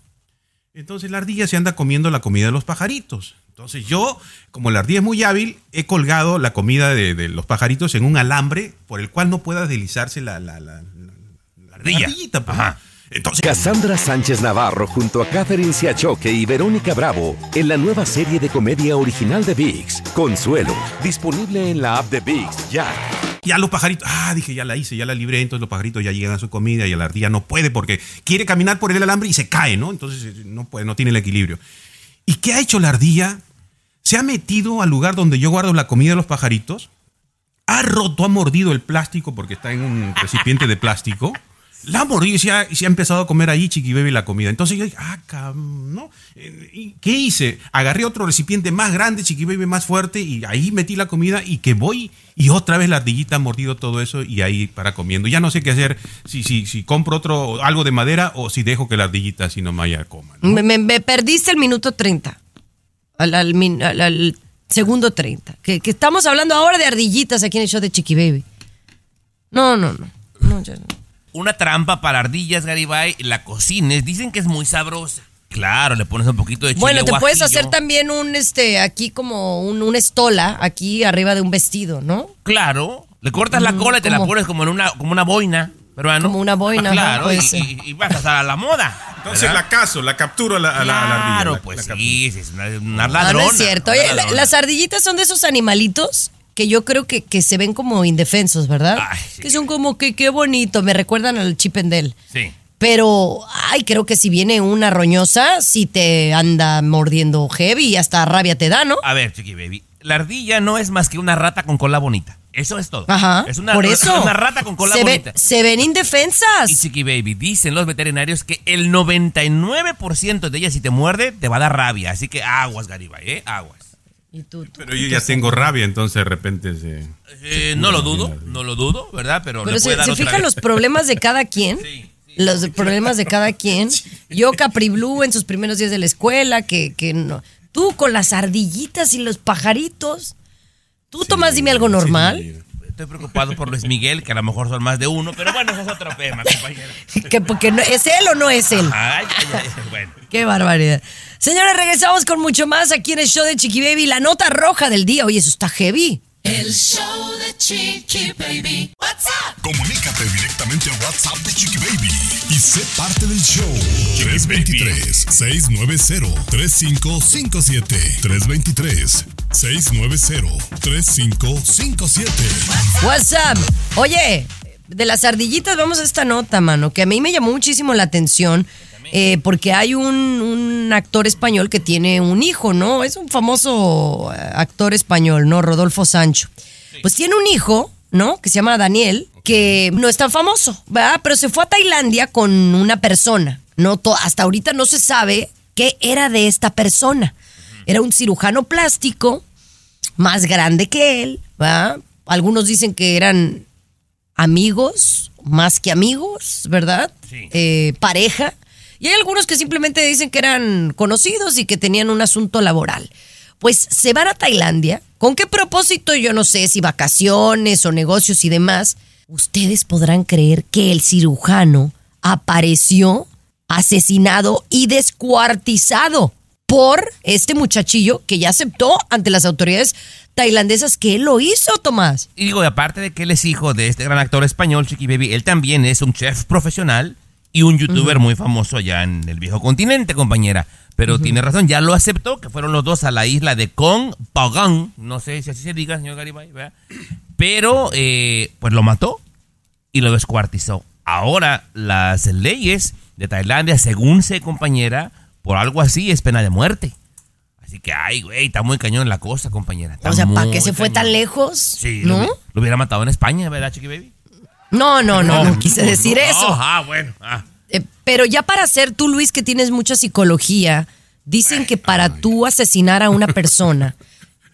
Entonces la ardilla se anda comiendo la comida de los pajaritos. Entonces yo, como la ardilla es muy hábil, he colgado la comida de, de los pajaritos en un alambre por el cual no pueda deslizarse la, la, la, la- la Ardilla. ardillita. pues. Ajá. Entonces, Cassandra Sánchez Navarro junto a Catherine Siachoque y Verónica Bravo en la nueva serie de comedia original de VIX, Consuelo, disponible en la app de VIX ya. ya los pajaritos, ah, dije, ya la hice, ya la libré, entonces los pajaritos ya llegan a su comida y la ardilla no puede porque quiere caminar por el alambre y se cae, ¿no? Entonces eh, no puede, no tiene el equilibrio. ¿Y qué ha hecho la ardilla? Se ha metido al lugar donde yo guardo la comida de los pajaritos, ha roto, ha mordido el plástico porque está en un recipiente de plástico. La ha mordido y se ha, empezado a comer ahí Chiqui Baby la comida. Entonces yo dije, ah, ¿no? Eh, ¿y ¿Qué hice? Agarré otro recipiente más grande, Chiqui Baby más fuerte, y ahí metí la comida y que voy y otra vez la ardillita ha mordido todo eso y ahí para comiendo. Ya no sé qué hacer, si, si, si compro otro, algo de madera o si dejo que la ardillita así coma. ¿no? Me, me- me perdiste el minuto 30. Al, al min- al- al segundo 30. Que, que estamos hablando ahora de ardillitas aquí en el show de Chiqui Baby. No, no, no. No, ya no. Una trampa para ardillas, Garibay, la cocines. Dicen que es muy sabrosa. Claro, le pones un poquito de chile Bueno, te puedes hacer también un, este, aquí como un, una estola, aquí arriba de un vestido, ¿no? Claro, le cortas la Mm, cola y te la pones como en una, como una boina, peruano. Como una boina, Ah, ajá, claro, y, y- y vas a estar a la moda. Entonces ¿verdad? la caso, la capturo a la, a la- a la ardilla. Claro, la- pues sí, sí, es una, una No, ladrona. no es cierto. Oye, las ardillitas son de esos animalitos que yo creo que, que se ven como indefensos, ¿verdad? Ay, sí. Que son como que qué bonito, me recuerdan al chipendel. Sí. Pero, ay, creo que si viene una roñosa, si te anda mordiendo heavy y hasta rabia te da, ¿no? A ver, Chiqui Baby, la ardilla no es más que una rata con cola bonita. Eso es todo. Ajá. Es una, por es eso. una rata con cola se ven, bonita. se ven indefensas. Y Chiqui Baby, dicen los veterinarios que el 99% de ellas si te muerde te va a dar rabia. Así que aguas, Garibay, ¿eh? Aguas. Y tú- tú- Pero yo ya tengo rabia, entonces de repente se... Eh, no lo dudo, no lo dudo, ¿verdad? Pero, Pero le puede se, dar se otra fijan vez. los problemas de cada quien. [laughs] Sí, Los problemas de cada quien. [laughs] Yo, Capri Blue, en sus primeros días de la escuela, que, que no. Tú con las ardillitas y los pajaritos. Tú, Tomás, dime algo normal. Estoy preocupado por Luis Miguel, que a lo mejor son más de uno, pero bueno, ese es otro tema, compañero. [laughs] Que, porque no, ¿Es él o no es él? Ay, ay, ay, bueno. Qué barbaridad. Señores, regresamos con mucho más aquí en el show de Chiqui Baby. La nota roja del día. Oye, eso está heavy. El show de Chiqui Baby. What's up? Comunícate directamente a WhatsApp de Chiqui Baby y sé parte del show. 323-690-3557. 323-690-3557. WhatsApp. Oye, de las ardillitas vamos a esta nota, mano, que a mí me llamó muchísimo la atención. Eh, porque hay un, un actor español que tiene un hijo, ¿no? Es un famoso eh, actor español, ¿no? Rodolfo Sancho. Pues tiene un hijo, ¿no? Que se llama Daniel, que no es tan famoso, ¿verdad? Pero se fue a Tailandia con una persona, ¿no? Hasta ahorita no se sabe qué era de esta persona. Era un cirujano plástico más grande que él, ¿verdad? Algunos dicen que eran amigos, más que amigos, ¿verdad? Sí. Eh, pareja. Y hay algunos que simplemente dicen que eran conocidos y que tenían un asunto laboral. Pues se van a Tailandia. ¿Con qué propósito? Yo no sé si vacaciones o negocios y demás. Ustedes podrán creer que el cirujano apareció asesinado y descuartizado por este muchachillo que ya aceptó ante las autoridades tailandesas que él lo hizo, Tomás. Y digo, aparte de que él es hijo de este gran actor español, Chiqui Baby, él también es un chef profesional y un youtuber muy famoso allá en el viejo continente, compañera. Pero tiene razón, ya lo aceptó, que fueron los dos a la isla de Kong Pagong. No sé si así se diga, señor Garibay, ¿verdad? Pero, eh, pues lo mató y lo descuartizó. Ahora, las leyes de Tailandia, según sé, compañera, por algo así es pena de muerte. Así que, ay, güey, está muy cañón la cosa, compañera. Está O sea, ¿para qué se fue tan lejos? Sí, lo, ¿no? lo hubiera matado en España, ¿verdad, Chiqui Baby? No, no, no, no, quise decir no. eso. Ah, bueno. ah. Eh, pero ya para ser tú, Luis, que tienes mucha psicología, dicen que para tú asesinar a una persona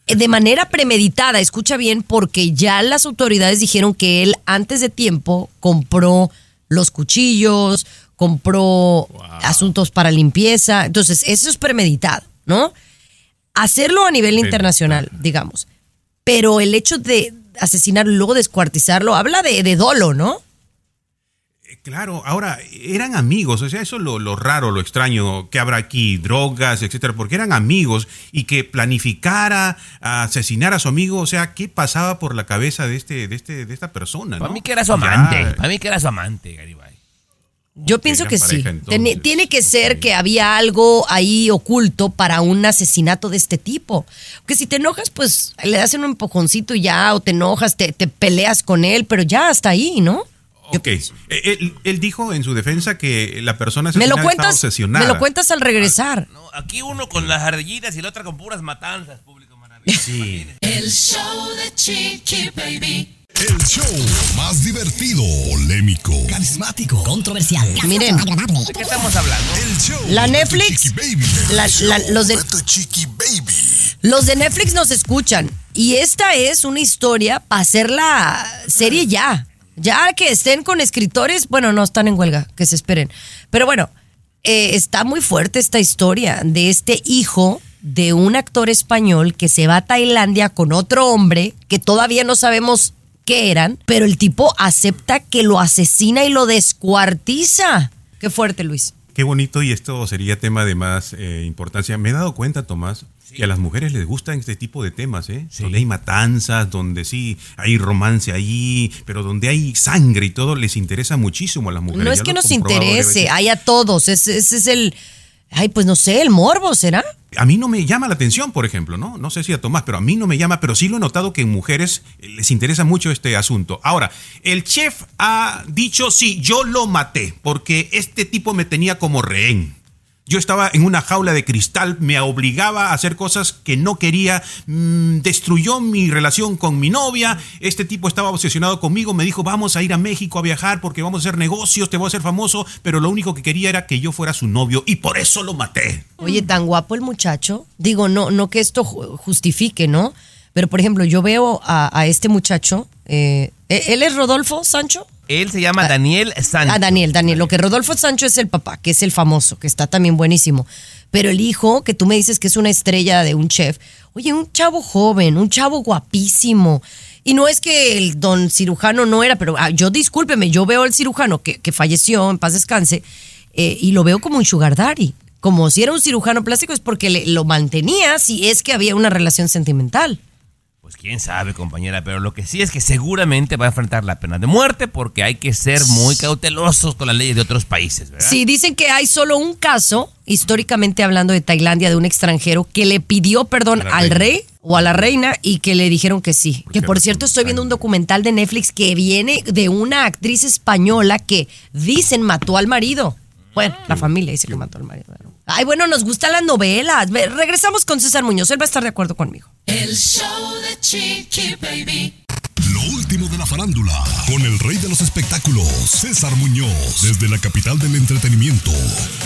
eh, de manera premeditada, escucha bien, porque ya las autoridades dijeron que él antes de tiempo compró los cuchillos, compró asuntos para limpieza, entonces eso es premeditado, ¿no? Hacerlo a nivel internacional, digamos. Pero el hecho de asesinarlo y luego descuartizarlo habla de, de dolo, ¿no? Claro, ahora eran amigos, o sea, eso es lo, lo, raro, lo extraño, que habrá aquí, drogas, etcétera, porque eran amigos y que planificara asesinar a su amigo, o sea, ¿qué pasaba por la cabeza de este, de este, de esta persona? Para mí que era su amante, para mí que era su amante, Garibay. Yo pienso que sí. Tiene, que ser que había algo ahí oculto para un asesinato de este tipo. Porque si te enojas, pues le das un empujoncito y ya, o te enojas, te, te peleas con él, pero ya hasta ahí, ¿no? Ok. Eh, él, dijo en su defensa que la persona me lo cuentas, obsesionada. Me lo cuentas al regresar. Ah, aquí uno con las ardillitas y el otro con puras matanzas, público maravilloso. Sí. El show de Chiqui Baby. El show más divertido, polémico, carismático, controversial. Miren, ¿de qué estamos hablando? El show la Netflix, los de los de Netflix nos escuchan y esta es una historia para hacer la serie ya. Ya que estén con escritores, bueno, no están en huelga, que se esperen. Pero bueno, eh, está muy fuerte esta historia de este hijo de un actor español que se va a Tailandia con otro hombre que todavía no sabemos qué eran, pero el tipo acepta que lo asesina y lo descuartiza. Qué fuerte, Luis. Qué bonito y esto sería tema de más eh, importancia. Me he dado cuenta, Tomás, que a las mujeres les gustan este tipo de temas, ¿eh? Donde hay matanzas, donde sí hay romance ahí, pero donde hay sangre y todo, les interesa muchísimo a las mujeres. No es que nos interese, hay a todos. Ese, es el. Ay, pues no sé, el morbo, ¿será? A mí no me llama la atención, por ejemplo, ¿no? No sé si a Tomás, pero a mí no me llama, pero sí lo he notado que en mujeres les interesa mucho este asunto. Ahora, el chef ha dicho, sí, yo lo maté, porque este tipo me tenía como rehén. Yo estaba en una jaula de cristal, me obligaba a hacer cosas que no quería, mm, destruyó mi relación con mi novia, este tipo estaba obsesionado conmigo, me dijo vamos a ir a México a viajar porque vamos a hacer negocios, te voy a hacer famoso, pero lo único que quería era que yo fuera su novio y por eso lo maté. Oye, tan guapo el muchacho, digo, no, no que esto justifique, ¿no? Pero por ejemplo, yo veo a, este muchacho, eh, ¿él es Rodolfo Sancho? Él se llama ah, Daniel Sancho. Ah, Daniel, Daniel. Lo que Rodolfo Sancho es el papá, que es el famoso, que está también buenísimo. Pero el hijo, que tú me dices que es una estrella de un chef, oye, un chavo joven, un chavo guapísimo. Y no es que el don cirujano no era, pero ah, yo discúlpeme, yo veo al cirujano que, falleció, en paz descanse, eh, y lo veo como un sugar daddy. Como si era un cirujano plástico, es porque lo mantenía si es que había una relación sentimental. Pues quién sabe, compañera, pero lo que sí es que seguramente va a enfrentar la pena de muerte porque hay que ser muy cautelosos con las leyes de otros países, ¿verdad? Sí, dicen que hay solo un caso, históricamente hablando de Tailandia, de un extranjero que le pidió perdón al rey o a la reina y que le dijeron que sí. Que por cierto estoy viendo un documental de Netflix que viene de una actriz española que dicen mató al marido. Bueno, la familia dice que mató al marido. Ay, bueno, nos gustan las novelas. Regresamos con César Muñoz, él va a estar de acuerdo conmigo. El show de Chiqui Baby. Lo último de la farándula, con el rey de los espectáculos, César Muñoz, desde la capital del entretenimiento,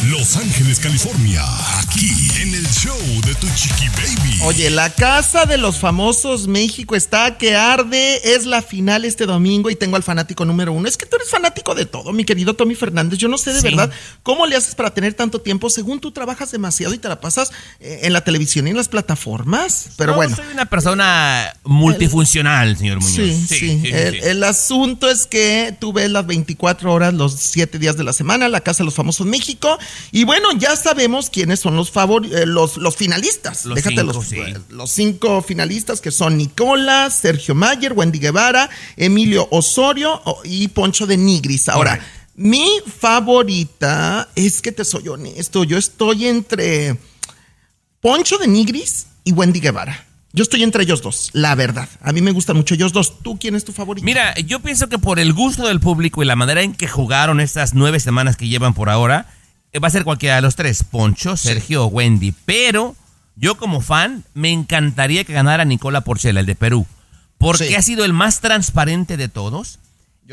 Los Ángeles, California, aquí en el show de Tu Chiqui Baby. Oye, la casa de los famosos México está que arde, es la final este domingo y tengo al fanático número uno. Es que tú eres fanático de todo, mi querido Tommy Fernández. Yo no sé de verdad cómo le haces para tener tanto tiempo, según tú trabajas demasiado y te la pasas eh, en la televisión y en las plataformas. Pero bueno. Soy una persona multifuncional, señor Muñoz. Sí, sí. El, asunto es que tú ves las 24 horas, los 7 días de la semana, la Casa de los Famosos México. Y bueno, ya sabemos quiénes son los, eh, los, los finalistas. Déjate los, los cinco finalistas que son Nicola, Sergio Mayer, Wendy Guevara, Emilio Osorio y Poncho de Nigris. Ahora, mi favorita es que te soy honesto, yo estoy entre Poncho de Nigris y Wendy Guevara. Yo estoy entre ellos dos, la verdad. A mí me gustan mucho ellos dos. ¿Tú quién es tu favorito? Mira, yo pienso que por el gusto del público y la manera en que jugaron estas nueve semanas que llevan por ahora, eh, va a ser cualquiera de los tres, Poncho, Sergio o Wendy. Pero yo como fan me encantaría que ganara Nicola Porchela, el de Perú, porque ha sido el más transparente de todos.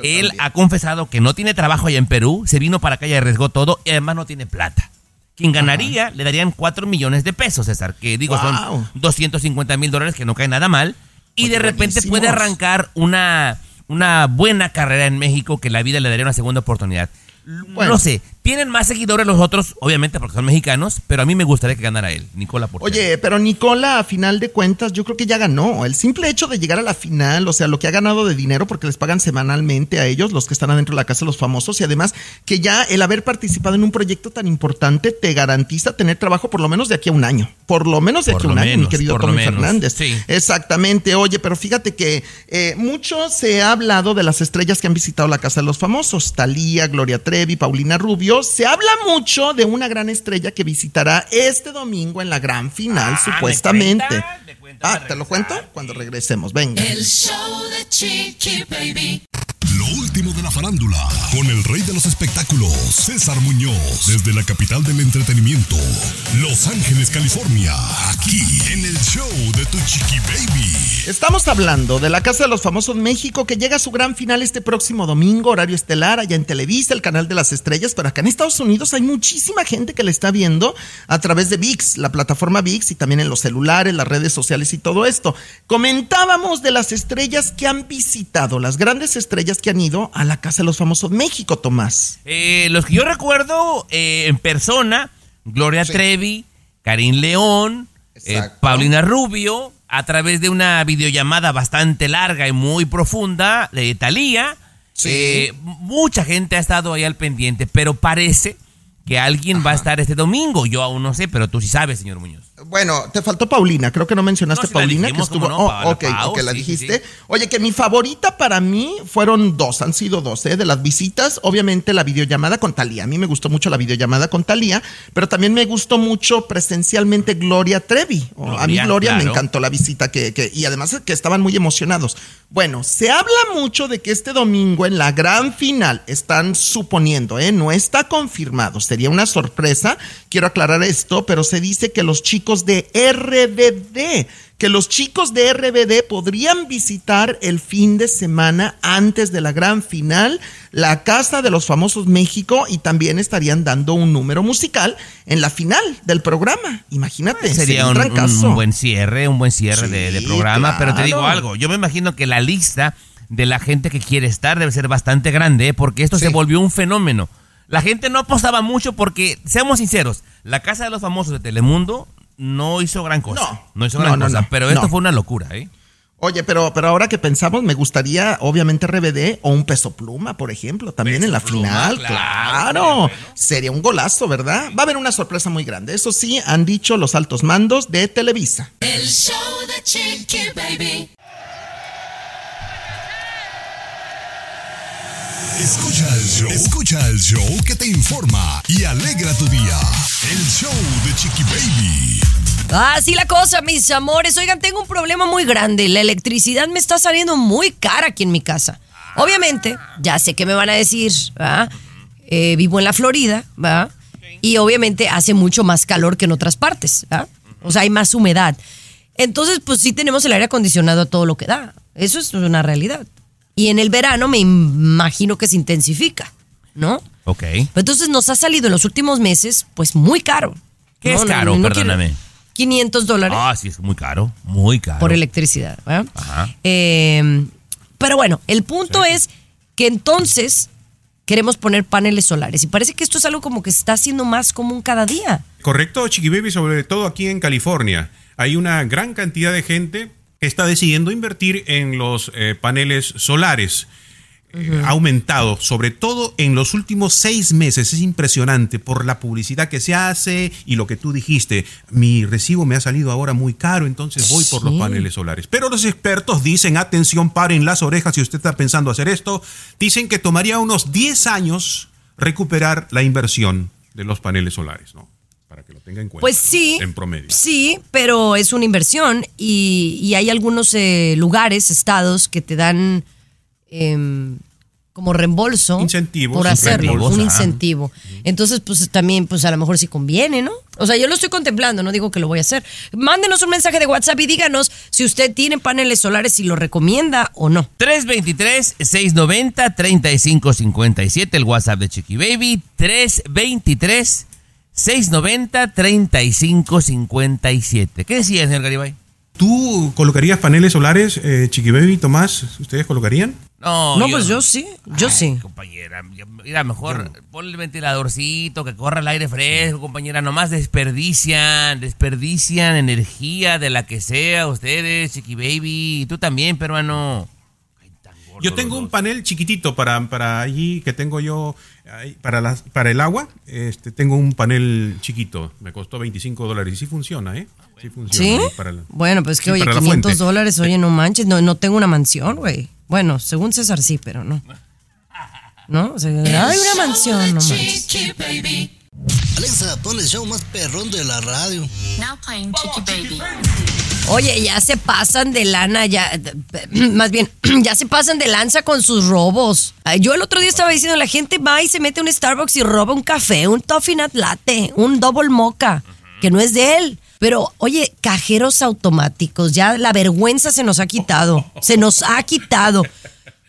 Él ha confesado que no tiene trabajo allá en Perú, se vino para acá y arriesgó todo y además no tiene plata. Quien ganaría le darían 4 millones de pesos, César, que digo son 250 mil dólares, que no cae nada mal. Y de repente puede arrancar una, una buena carrera en México que la vida le daría una segunda oportunidad. Bueno. No sé, tienen más seguidores los otros, obviamente porque son mexicanos, pero a mí me gustaría que ganara él, Nicola. Oye, pero Nicola, a final de cuentas, yo creo que ya ganó. El simple hecho de llegar a la final, o sea, lo que ha ganado de dinero, porque les pagan semanalmente a ellos, los que están adentro de la casa de los famosos, y además que ya el haber participado en un proyecto tan importante te garantiza tener trabajo por lo menos de aquí a un año. Por lo menos de Por aquí a un año, mi querido Tommy Fernández. sí. Exactamente. Oye, pero fíjate que eh, mucho se ha hablado de las estrellas que han visitado la casa de los famosos. Talía, Gloria Trevi, Paulina Rubio. Se habla mucho de una gran estrella que visitará este domingo en la gran final, Ah, ¿me supuestamente. Ah, ¿te lo cuento? Cuando regresemos, venga. El show de Chiqui Baby. Lo último de la farándula, con el rey de los espectáculos, César Muñoz, desde la capital del entretenimiento, Los Ángeles, California, aquí en el show de Tu Chiqui Baby. Estamos hablando de la Casa de los Famosos México que llega a su gran final este próximo domingo, horario estelar, allá en Televisa, el canal de las estrellas, pero acá en Estados Unidos hay muchísima gente que la está viendo a través de VIX, la plataforma VIX y también en los celulares, las redes sociales y todo esto. Comentábamos de las estrellas que han visitado, las grandes estrellas que han ido a la Casa de los Famosos México, Tomás. Eh, los que yo recuerdo eh, en persona, Gloria Trevi, Karim León, eh. Paulina Rubio, a través de una videollamada bastante larga y muy profunda de Talía. Sí. Eh, mucha gente ha estado ahí al pendiente, pero parece que alguien va a estar este domingo. Yo aún no sé, pero tú sí sabes, señor Muñoz. Bueno, te faltó Paulina, creo que no mencionaste No, Paulina, dijimos, que estuvo. no, oh, ok, la sí, dijiste. sí. Oye, que mi favorita para mí fueron dos, han sido dos, ¿eh? De las visitas, obviamente la videollamada con Talía. A mí me gustó mucho la videollamada con Talía, pero también me gustó mucho presencialmente Gloria Trevi. Oh, a mí Gloria, me encantó la visita que, que- y además que estaban muy emocionados. Bueno, se habla mucho de que este domingo en la gran final están suponiendo, ¿eh? No está confirmado, sería una sorpresa. Quiero aclarar esto, pero se dice que los chicos de RBD, que los chicos de RBD podrían visitar el fin de semana antes de la gran final la Casa de los Famosos México y también estarían dando un número musical en la final del programa. Imagínate, Sería un, un buen cierre, un buen cierre de, programa. Pero te digo algo, yo me imagino que la lista de la gente que quiere estar debe ser bastante grande, ¿eh? porque esto se volvió un fenómeno. La gente no apostaba mucho porque, seamos sinceros, la Casa de los Famosos de Telemundo no hizo gran cosa. No. No, hizo gran no, cosa, no, pero esto no. fue una locura, ¿eh? Oye, pero, pero ahora que pensamos, me gustaría, obviamente, RBD o un peso pluma, por ejemplo, también Peso en la Pluma, final. claro, sería un golazo, ¿verdad? Va a haber una sorpresa muy grande. Eso sí, han dicho los altos mandos de Televisa. El show de Chiqui Baby. Escucha el show, escucha el show que te informa y alegra tu día. El show de Chiqui Baby. Así la cosa, mis amores. Oigan, tengo un problema muy grande. La electricidad me está saliendo muy cara aquí en mi casa. Obviamente, ya sé que me van a decir, ¿va? Eh, vivo en la Florida, ¿va? Y obviamente hace mucho más calor que en otras partes, ¿va? O sea, hay más humedad. Entonces, pues sí tenemos el aire acondicionado a todo lo que da. Eso es una realidad. Y en el verano me imagino que se intensifica, ¿no? Ok. Pero entonces nos ha salido en los últimos meses, pues muy caro. ¿Qué es No, caro? no Perdóname. 500 dólares Ah, sí, es muy caro, muy caro. por electricidad. ¿verdad? Ajá. Eh, pero bueno, el punto es que entonces queremos poner paneles solares y parece que esto es algo como que se está haciendo más común cada día. Correcto, Chiqui Baby, sobre todo aquí en California. Hay una gran cantidad de gente está decidiendo invertir en los eh, paneles solares. Eh, Ha aumentado, sobre todo en los últimos seis meses. Es impresionante por la publicidad que se hace y lo que tú dijiste. Mi recibo me ha salido ahora muy caro, entonces voy por los paneles solares. Pero los expertos dicen, atención, paren las orejas si usted está pensando hacer esto. Dicen que tomaría unos 10 años recuperar la inversión de los paneles solares, ¿no? Para que lo tenga en cuenta. Pues ¿no? sí. En promedio. Sí, pero es una inversión y, y hay algunos eh, lugares, estados que te dan em, como reembolso Incentivos, por hacerlo, un incentivo. Entonces, pues también, pues a lo mejor sí conviene, ¿no? O sea, yo lo estoy contemplando, no digo que lo voy a hacer. Mándenos un mensaje de WhatsApp y díganos si usted tiene paneles solares, si lo recomienda o no. 323-690-3557, el WhatsApp de Chiqui Baby. 323-690-3557. ¿Qué decía, señor Garibay? ¿Tú colocarías paneles solares, eh, Chiqui Baby, Tomás? ¿Ustedes colocarían? No, No, pues yo sí, yo Ay, sí. Compañera, yo- mira, mejor ponle el ventiladorcito, que corra el aire fresco, compañera. Nomás desperdician, desperdician energía de la que sea ustedes, Chiqui Baby. Y tú también, peruano. Yo tengo un panel chiquitito para, para allí que tengo yo para, las, para el agua. Este, tengo un panel chiquito. Me costó 25 dólares y sí funciona, ¿eh? Sí funciona. ¿Sí? para la- Bueno, pues que Sí, oye, para la 500 fuente. dólares, oye, no manches, no, no tengo una mansión, güey. Bueno, según César sí, pero no. ¿No? O sea, [laughs] hay una mansión, no manches. Chiqui baby. Alexa, pon el show más perrón de la radio. Now playing Chicky Baby. Oye, ya se pasan de lana, ya, [clears throat] más bien, [clears throat] ya se pasan de lanza con sus robos. Yo el otro día estaba diciendo, la gente va y se mete a un Starbucks y roba un café, un toffee nut latte, un double mocha, que no es de él. Pero, oye, cajeros automáticos, ya la vergüenza se nos ha quitado, se nos ha quitado.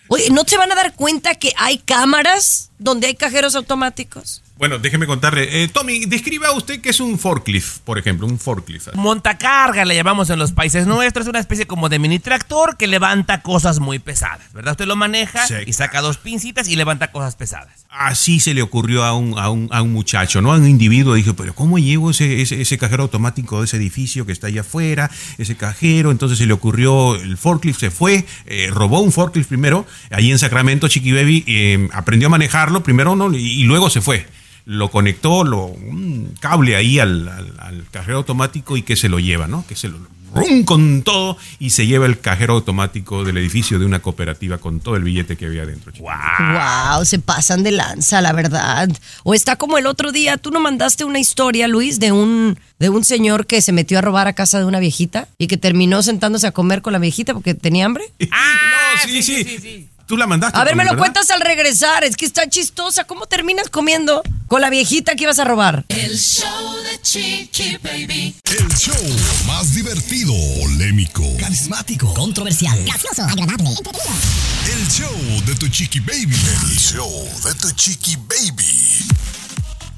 Oye, ¿no se van a dar cuenta que hay cámaras donde hay cajeros automáticos? Bueno, déjeme contarle. Eh, Tommy, describa usted qué es un forklift, por ejemplo, un forklift. Montacarga le llamamos en los países nuestros, es una especie como de mini tractor que levanta cosas muy pesadas, ¿verdad? Usted lo maneja Sí. y saca dos pincitas y levanta cosas pesadas. Así se le ocurrió a un, a un, a un muchacho, ¿no? A un individuo. Dije, pero ¿cómo llevo ese, ese, ese cajero automático de ese edificio que está allá afuera? Ese cajero. Entonces se le ocurrió el forklift, se fue, eh, robó un forklift primero. Allí en Sacramento, Chiqui Baby eh, aprendió a manejarlo primero, ¿no? Y, y luego se fue. Lo conectó, lo, un cable ahí al, al- al cajero automático y que se lo lleva, ¿no? Que se lo rum con todo y se lleva el cajero automático del edificio de una cooperativa con todo el billete que había dentro. Chiqui. Wow, se pasan de lanza, la verdad. O está como el otro día, tú no mandaste una historia, Luis, de un de un señor que se metió a robar a casa de una viejita y que terminó sentándose a comer con la viejita porque tenía hambre. Ah, [laughs] no, sí, sí, Tú la mandaste. A ver, me lo ¿verdad? cuentas al regresar, es que está chistosa. ¿Cómo terminas comiendo con la viejita que ibas a robar? El show de Chiqui Baby. El show más divertido, polémico, Carismático. Controversial. Gracioso. Agradable. el show de tu chiqui baby. El show de tu chiqui baby.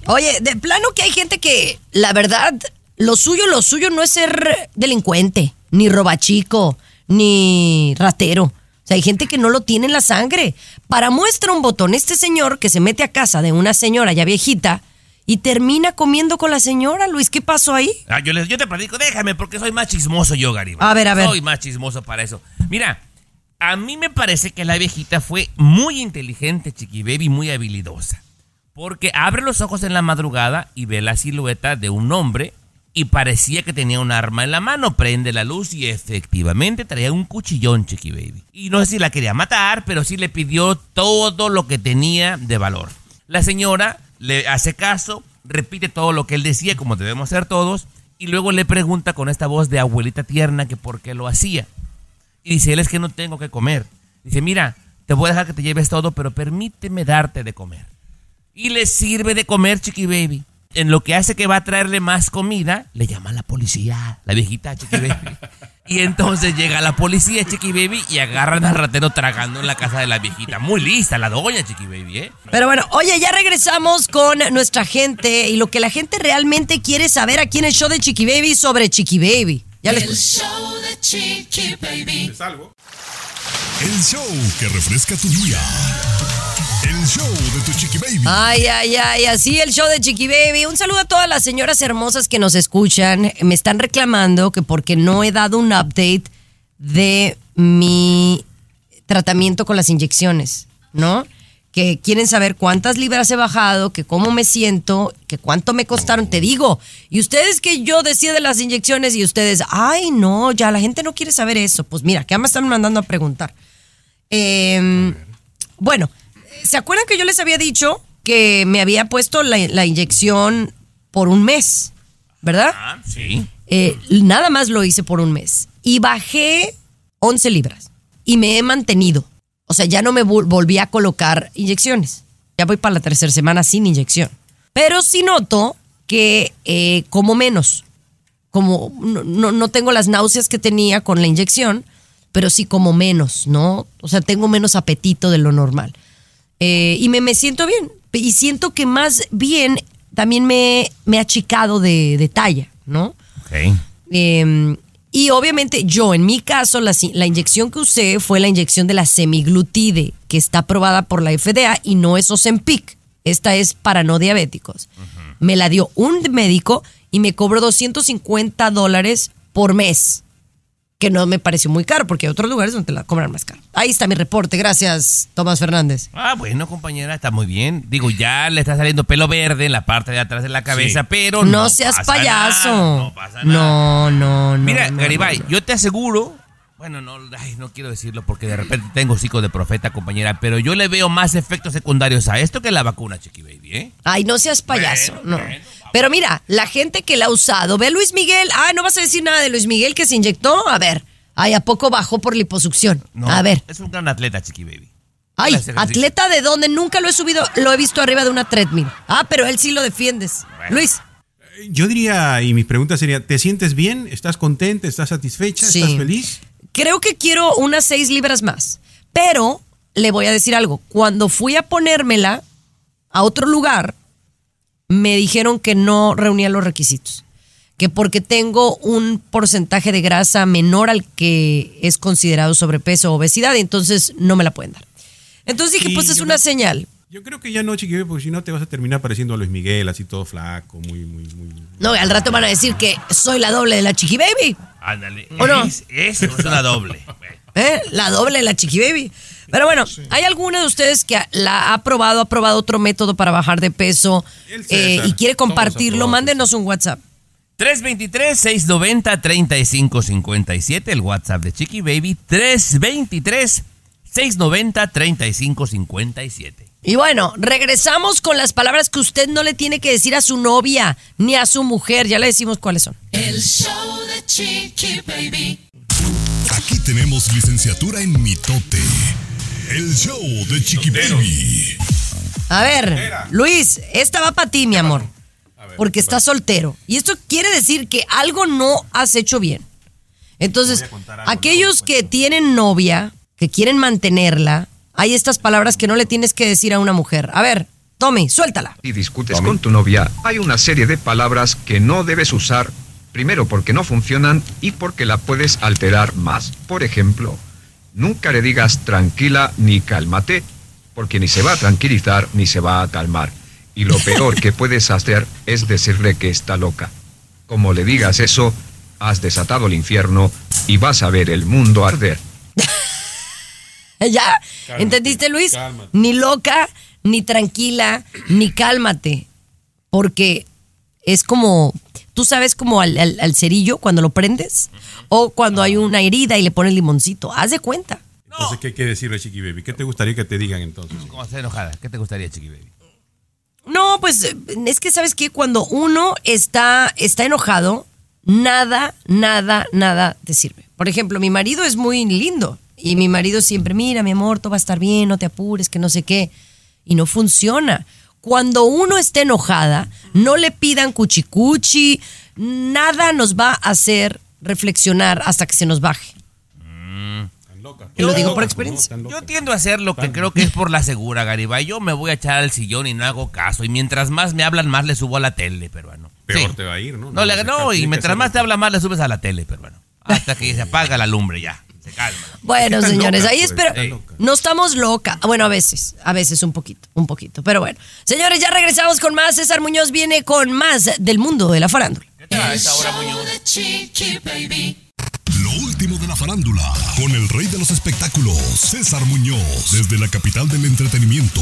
Oye, de plano que hay gente que, la verdad, lo suyo, lo suyo no es ser delincuente, ni robachico, ni ratero. O sea, hay gente que no lo tiene en la sangre. Para muestra un botón, este señor que se mete a casa de una señora ya viejita y termina comiendo con la señora, Luis, ¿qué pasó ahí? Ah, yo, les, yo te platico, déjame, porque soy más chismoso yo, Garibaldi. A ver, a ver. Soy más chismoso para eso. Mira, a mí me parece que la viejita fue muy inteligente, Chiqui Baby, muy habilidosa. Porque abre los ojos en la madrugada y ve la silueta de un hombre y parecía que tenía un arma en la mano. Prende la luz y efectivamente traía un cuchillón, Chiqui Baby. Y no sé si la quería matar, pero sí le pidió todo lo que tenía de valor. La señora le hace caso, repite todo lo que él decía, como debemos ser todos, y luego le pregunta con esta voz de abuelita tierna que por qué lo hacía. Y dice, él es que no tengo que comer. Dice, mira, te voy a dejar que te lleves todo, pero permíteme darte de comer. Y le sirve de comer, Chiqui Baby. En lo que hace que va a traerle más comida, le llama a la policía, la viejita Chiqui Baby. Y entonces llega la policía, Chiqui Baby, y agarran al ratero tragando en la casa de la viejita. Muy lista la doña, Chiqui Baby, ¿eh? Pero bueno, oye, ya regresamos con nuestra gente y lo que la gente realmente quiere saber aquí en el show de Chiqui Baby sobre Chiqui Baby. Ya les El show de Chiqui Baby. El show que refresca tu día. El show de tu chiqui baby. Ay, ay, ay, así el show de Chiqui Baby. Un saludo a todas las señoras hermosas que nos escuchan. Me están reclamando que porque no he dado un update de mi tratamiento con las inyecciones, ¿no? Que quieren saber cuántas libras he bajado, que cómo me siento, que cuánto me costaron, te digo. Y ustedes que yo decía de las inyecciones y ustedes, ay, no, ya la gente no quiere saber eso. Pues mira, que ya me están mandando a preguntar. Eh, bueno, ¿se acuerdan que yo les había dicho que me había puesto la, la inyección por un mes? ¿Verdad? Ah, sí. Eh, nada más lo hice por un mes. Y bajé 11 libras. Y me he mantenido. O sea, ya no me vol- volví a colocar inyecciones. Ya voy para la tercera semana sin inyección. Pero sí noto que eh, como menos. Como no, no- no tengo las náuseas que tenía con la inyección, pero sí como menos, ¿no? O sea, tengo menos apetito de lo normal. Eh, y me, me siento bien. Y siento que más bien también me, me he achicado de, de talla, ¿no? Ok. Eh, Y obviamente yo, en mi caso, la, la, inyección que usé fue la inyección de la semiglutide, que está aprobada por la FDA y no es Ozempic. Esta es para no diabéticos. Me la dio un médico y me cobró 250 dólares por mes que no me pareció muy caro, porque hay otros lugares donde te la cobran más caro. Ahí está mi reporte, gracias, Tomás Fernández. Ah, bueno, compañera, está muy bien. Digo, ya le está saliendo pelo verde en la parte de atrás de la cabeza, pero no, no seas payaso. no pasa nada. No, no, no. Mira, Garibay, yo te aseguro, bueno, no, ay, no quiero decirlo porque de repente tengo psico de profeta, compañera, pero yo le veo más efectos secundarios a esto que la vacuna, Chiqui Baby, ¿eh? Ay, no seas payaso, no. Pero mira, la gente que la ha usado, ve a Luis Miguel, ah, no vas a decir nada de Luis Miguel que se inyectó, a ver, ay, ¿a poco bajó por liposucción? a ver. Es un gran atleta, Chiqui Baby. Ay, atleta de dónde nunca lo he subido, lo he visto arriba de una treadmill. Ah, pero él sí lo defiendes. Luis. Yo diría, y mi pregunta sería, ¿te sientes bien? ¿Estás contenta? ¿Estás satisfecha? ¿Estás feliz? Creo que quiero unas seis libras más. Pero le voy a decir algo. Cuando fui a ponérmela a otro lugar, me dijeron que no reunía los requisitos. Que porque tengo un porcentaje de grasa menor al que es considerado sobrepeso o obesidad, y entonces no me la pueden dar. Entonces dije, pues es una señal. Yo creo que ya no, chiquillo, porque si no te vas a terminar pareciendo a Luis Miguel, así todo flaco, muy, muy, muy. No, al rato van a decir que soy la doble de la Chiqui Baby. Ándale. ¿O no? Eso es una doble. [laughs] ¿Eh? La doble de la Chiqui Baby. Pero bueno, ¿hay alguno de ustedes que la ha probado, ha probado otro método para bajar de peso eh, y quiere compartirlo? Mándenos un WhatsApp. 323-690-3557, el WhatsApp de Chiqui Baby. 323-690-3557. Y bueno, regresamos con las palabras que usted no le tiene que decir a su novia ni a su mujer. Ya le decimos cuáles son. El show Chiqui Baby. Aquí tenemos licenciatura en mitote. El show de Chiqui Baby. A ver, Luis, esta va para ti, mi amor. Porque estás soltero. Y esto quiere decir que algo no has hecho bien. Entonces, aquellos que tienen novia, que quieren mantenerla, hay estas palabras que no le tienes que decir a una mujer. A ver, Tommy, suéltala. Si discutes con tu novia, hay una serie de palabras que no debes usar. Primero porque no funcionan y porque la puedes alterar más. Por ejemplo, Nunca le digas tranquila ni cálmate, porque ni se va a tranquilizar ni se va a calmar. Y lo peor que puedes hacer es decirle que está loca. Como le digas eso, has desatado el infierno y vas a ver el mundo arder. [laughs] ya, ¿entendiste Luis? Ni loca, ni tranquila, ni cálmate. Porque es como, tú sabes como al, cerillo cuando lo prendes o cuando hay una herida y le pones limoncito. Haz de cuenta. Entonces, ¿qué hay que decirle, Chiqui Baby? ¿Qué te gustaría que te digan entonces? ¿Cómo está enojada? ¿Qué te gustaría, Chiqui Baby? No, pues es que sabes que cuando uno está, está enojado, nada, nada, nada te sirve. Por ejemplo, mi marido es muy lindo y mi marido siempre, mira, mi amor, todo va a estar bien, no te apures, que no sé qué. Y no funciona. Cuando uno está enojada, no le pidan cuchicuchi, nada nos va a hacer reflexionar hasta que se nos baje. Mm. Y lo digo por experiencia. Yo tiendo a hacer lo que creo que es por la segura, Garibay. Yo me voy a echar al sillón y no hago caso. Y mientras más me hablan, más le subo a la tele, peruano. Peor te va a ir, ¿no? No, no, y mientras más te habla, más le subes a la tele, peruano. Hasta que se [laughs] apaga la lumbre ya. Se calma. Bueno, señores, ahí pues? espero. No estamos loca. Bueno, a veces, a veces un poquito, un poquito. Pero bueno, señores, ya regresamos con más. César Muñoz viene con más del mundo de la farándula. El show de Chiqui Baby. Lo último de la farándula, con el rey de los espectáculos, César Muñoz, desde la capital del entretenimiento,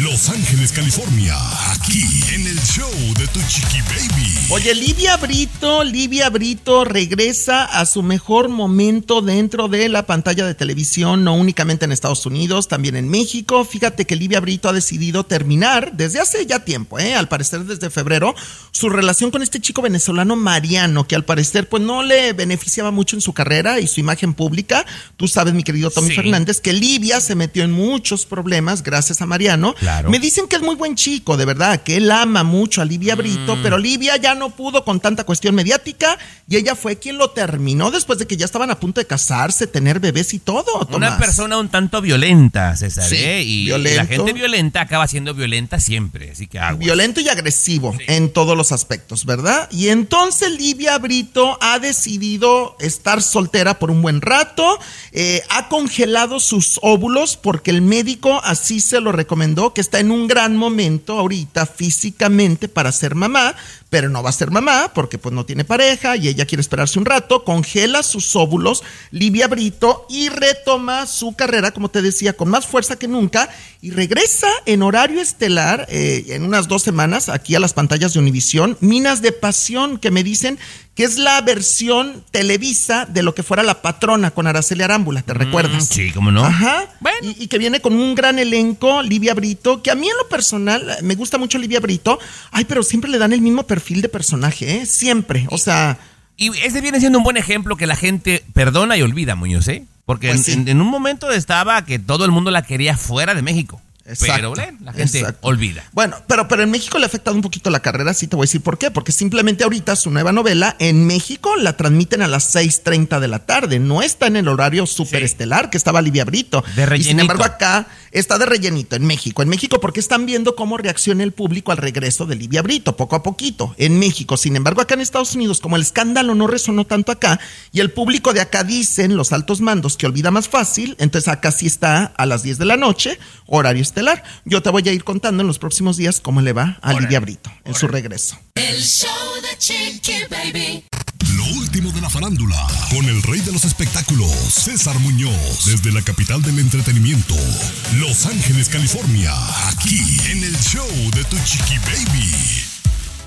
Los Ángeles, California, aquí en el show de Tu Chiqui Baby. Oye, Livia Brito, Livia Brito regresa a su mejor momento dentro de la pantalla de televisión, no únicamente en Estados Unidos, también en México. Fíjate que Livia Brito ha decidido terminar desde hace ya tiempo, ¿eh? al parecer desde febrero, su relación con este chico venezolano Mariano, que al parecer pues no le beneficiaba mucho en su carrera y su imagen pública. Tú sabes, mi querido Tommy Fernández, que Livia se metió en muchos problemas gracias a Mariano Claro. Me dicen que es muy buen chico, de verdad, que él ama mucho a Livia Mm. Brito, pero Livia ya no pudo con tanta cuestión mediática y ella fue quien lo terminó después de que ya estaban a punto de casarse, tener bebés y todo. Una persona un tanto violenta, César, Sí, ¿eh? Y, y la gente violenta acaba siendo violenta siempre, así que aguas. Violento y agresivo en todos los aspectos, ¿verdad? Y entonces Livia Brito ha decidido estar soltera por un buen rato, eh, ha congelado sus óvulos porque el médico así se lo recomendó, que está en un gran momento ahorita físicamente para ser mamá, pero no va a ser mamá porque pues no tiene pareja y ella quiere esperarse un rato, congela sus óvulos, Livia Brito, y retoma su carrera, como te decía, con más fuerza que nunca y regresa en horario estelar eh, en unas dos semanas aquí a las pantallas de Univisión, Minas de Pasión, que me dicen que es la versión televisa de lo que fuera la patrona con Araceli Arámbula, ¿te recuerdas? Mm, Sí, cómo no. Ajá. Y, y que viene con un gran elenco, Livia Brito, que a mí en lo personal me gusta mucho Livia Brito. Ay, pero siempre le dan el mismo perfil de personaje, ¿eh? Siempre. O sea. Y ese viene siendo un buen ejemplo que la gente perdona y olvida, Muñoz, ¿eh? Porque Pues en, sí. en- en un momento estaba que todo el mundo la quería fuera de México. Exacto, pero bueno, la gente exacto. olvida. Bueno, pero, pero en México le ha afectado un poquito la carrera, sí te voy a decir por qué. Porque simplemente ahorita su nueva novela en México la transmiten a las 6:30 de la tarde. No está en el horario superestelar que estaba Livia Brito. De Y sin rellenito. embargo, acá está de rellenito en México. En México, porque están viendo cómo reacciona el público al regreso de Livia Brito, poco a poquito, en México. Sin embargo, acá en Estados Unidos, como el escándalo no resonó tanto acá, y el público de acá dicen, los altos mandos, que olvida más fácil, entonces acá sí está a las 10 de la noche, horario estelar. Yo te voy a ir contando en los próximos días cómo le va a Livia Brito en su regreso. El show de Chiqui Baby. Lo último de la farándula, con el rey de los espectáculos, César Muñoz, desde la capital del entretenimiento, Los Ángeles, California, aquí en el show de Tu Chiqui Baby.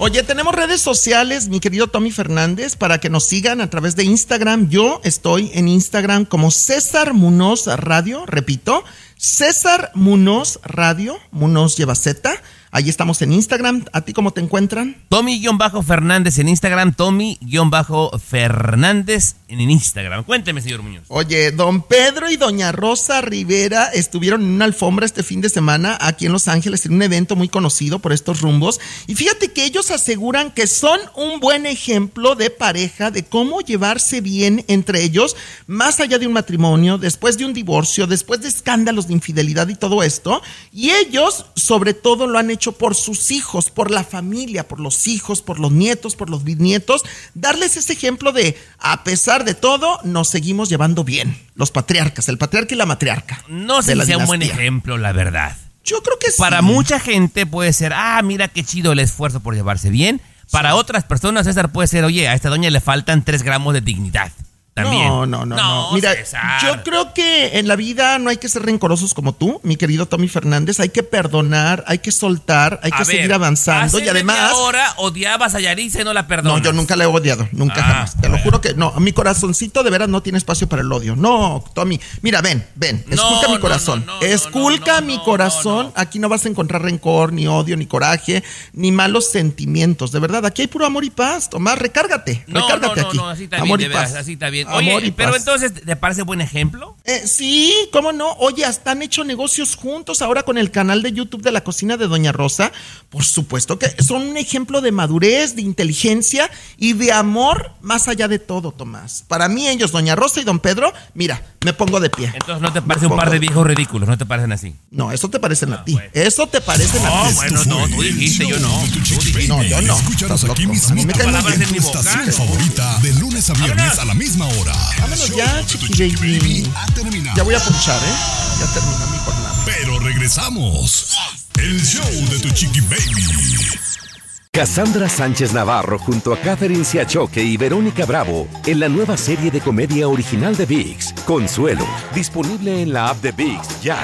Oye, tenemos redes sociales, mi querido Tommy Fernández, para que nos sigan a través de Instagram. Yo estoy en Instagram como César Munoz Radio, repito, César Munoz Radio, Munoz lleva Z. Ahí estamos en Instagram. ¿A ti cómo te encuentran? Tommy-Fernández en Instagram, Tommy-Fernández en Instagram. Cuénteme, señor Muñoz. Oye, don Pedro y doña Rosa Rivera estuvieron en una alfombra este fin de semana aquí en Los Ángeles en un evento muy conocido por estos rumbos. Y fíjate que ellos aseguran que son un buen ejemplo de pareja, de cómo llevarse bien entre ellos, más allá de un matrimonio, después de un divorcio, después de escándalos de infidelidad y todo esto. Y ellos, sobre todo, lo han hecho por sus hijos, por la familia, por los hijos, por los nietos, por los bisnietos. Darles ese ejemplo de, a pesar de todo, nos seguimos llevando bien. Los patriarcas, el patriarca y la matriarca. No sé si sea un buen ejemplo, la verdad. Yo creo que Para sí. mucha gente puede ser, ah, mira qué chido el esfuerzo por llevarse bien. Para otras personas, César, puede ser, oye, a esta doña le faltan tres gramos de dignidad. También. No, no, no, no. Mira, César. yo creo que en la vida no hay que ser rencorosos como tú, mi querido Tommy Fernández. Hay que perdonar, hay que soltar, hay A que ver, seguir avanzando. Y además. media hora odiabas a Yaritza y no la perdonas. No, yo nunca la he odiado, nunca Ah, jamás. Te lo juro que no. Mi corazoncito de veras no tiene espacio para el odio. No, Tommy. Mira, ven, ven. No, Esculca mi corazón. Esculca mi corazón. Aquí no vas a encontrar rencor, ni odio, ni coraje, ni malos sentimientos. De verdad, aquí hay puro amor y paz. Tomás, recárgate. No, recárgate no, no, aquí. no, así está amor bien, y veras, así está bien. Amor Oye, y pero paz. entonces, ¿te parece buen ejemplo? Eh, sí, cómo no. Oye, hasta han hecho negocios juntos ahora con el canal de YouTube de la cocina de Doña Rosa. Por supuesto que son un ejemplo de madurez, de inteligencia y de amor más allá de todo, Tomás. Para mí ellos, Doña Rosa y Don Pedro, mira, me pongo de pie. Entonces no te parece un par de viejos ridículos, no te parecen así. No, eso te parecen a ti. Eso te parecen a No, ti. bueno, no, tú dijiste, yo no. No, yo no. Escúchanos Estás aquí mismo A mí me tu estación favorita de lunes a viernes a la misma hora. Vámonos ya, chiqui baby. Ya voy a punchar, ¿eh? Ya terminó mi jornada. Pero regresamos. El show de tu chiqui baby. Cassandra Sánchez Navarro junto a Catherine Siachoque y Verónica Bravo en la nueva serie de comedia original de VIX, Consuelo, disponible en la app de VIX ya.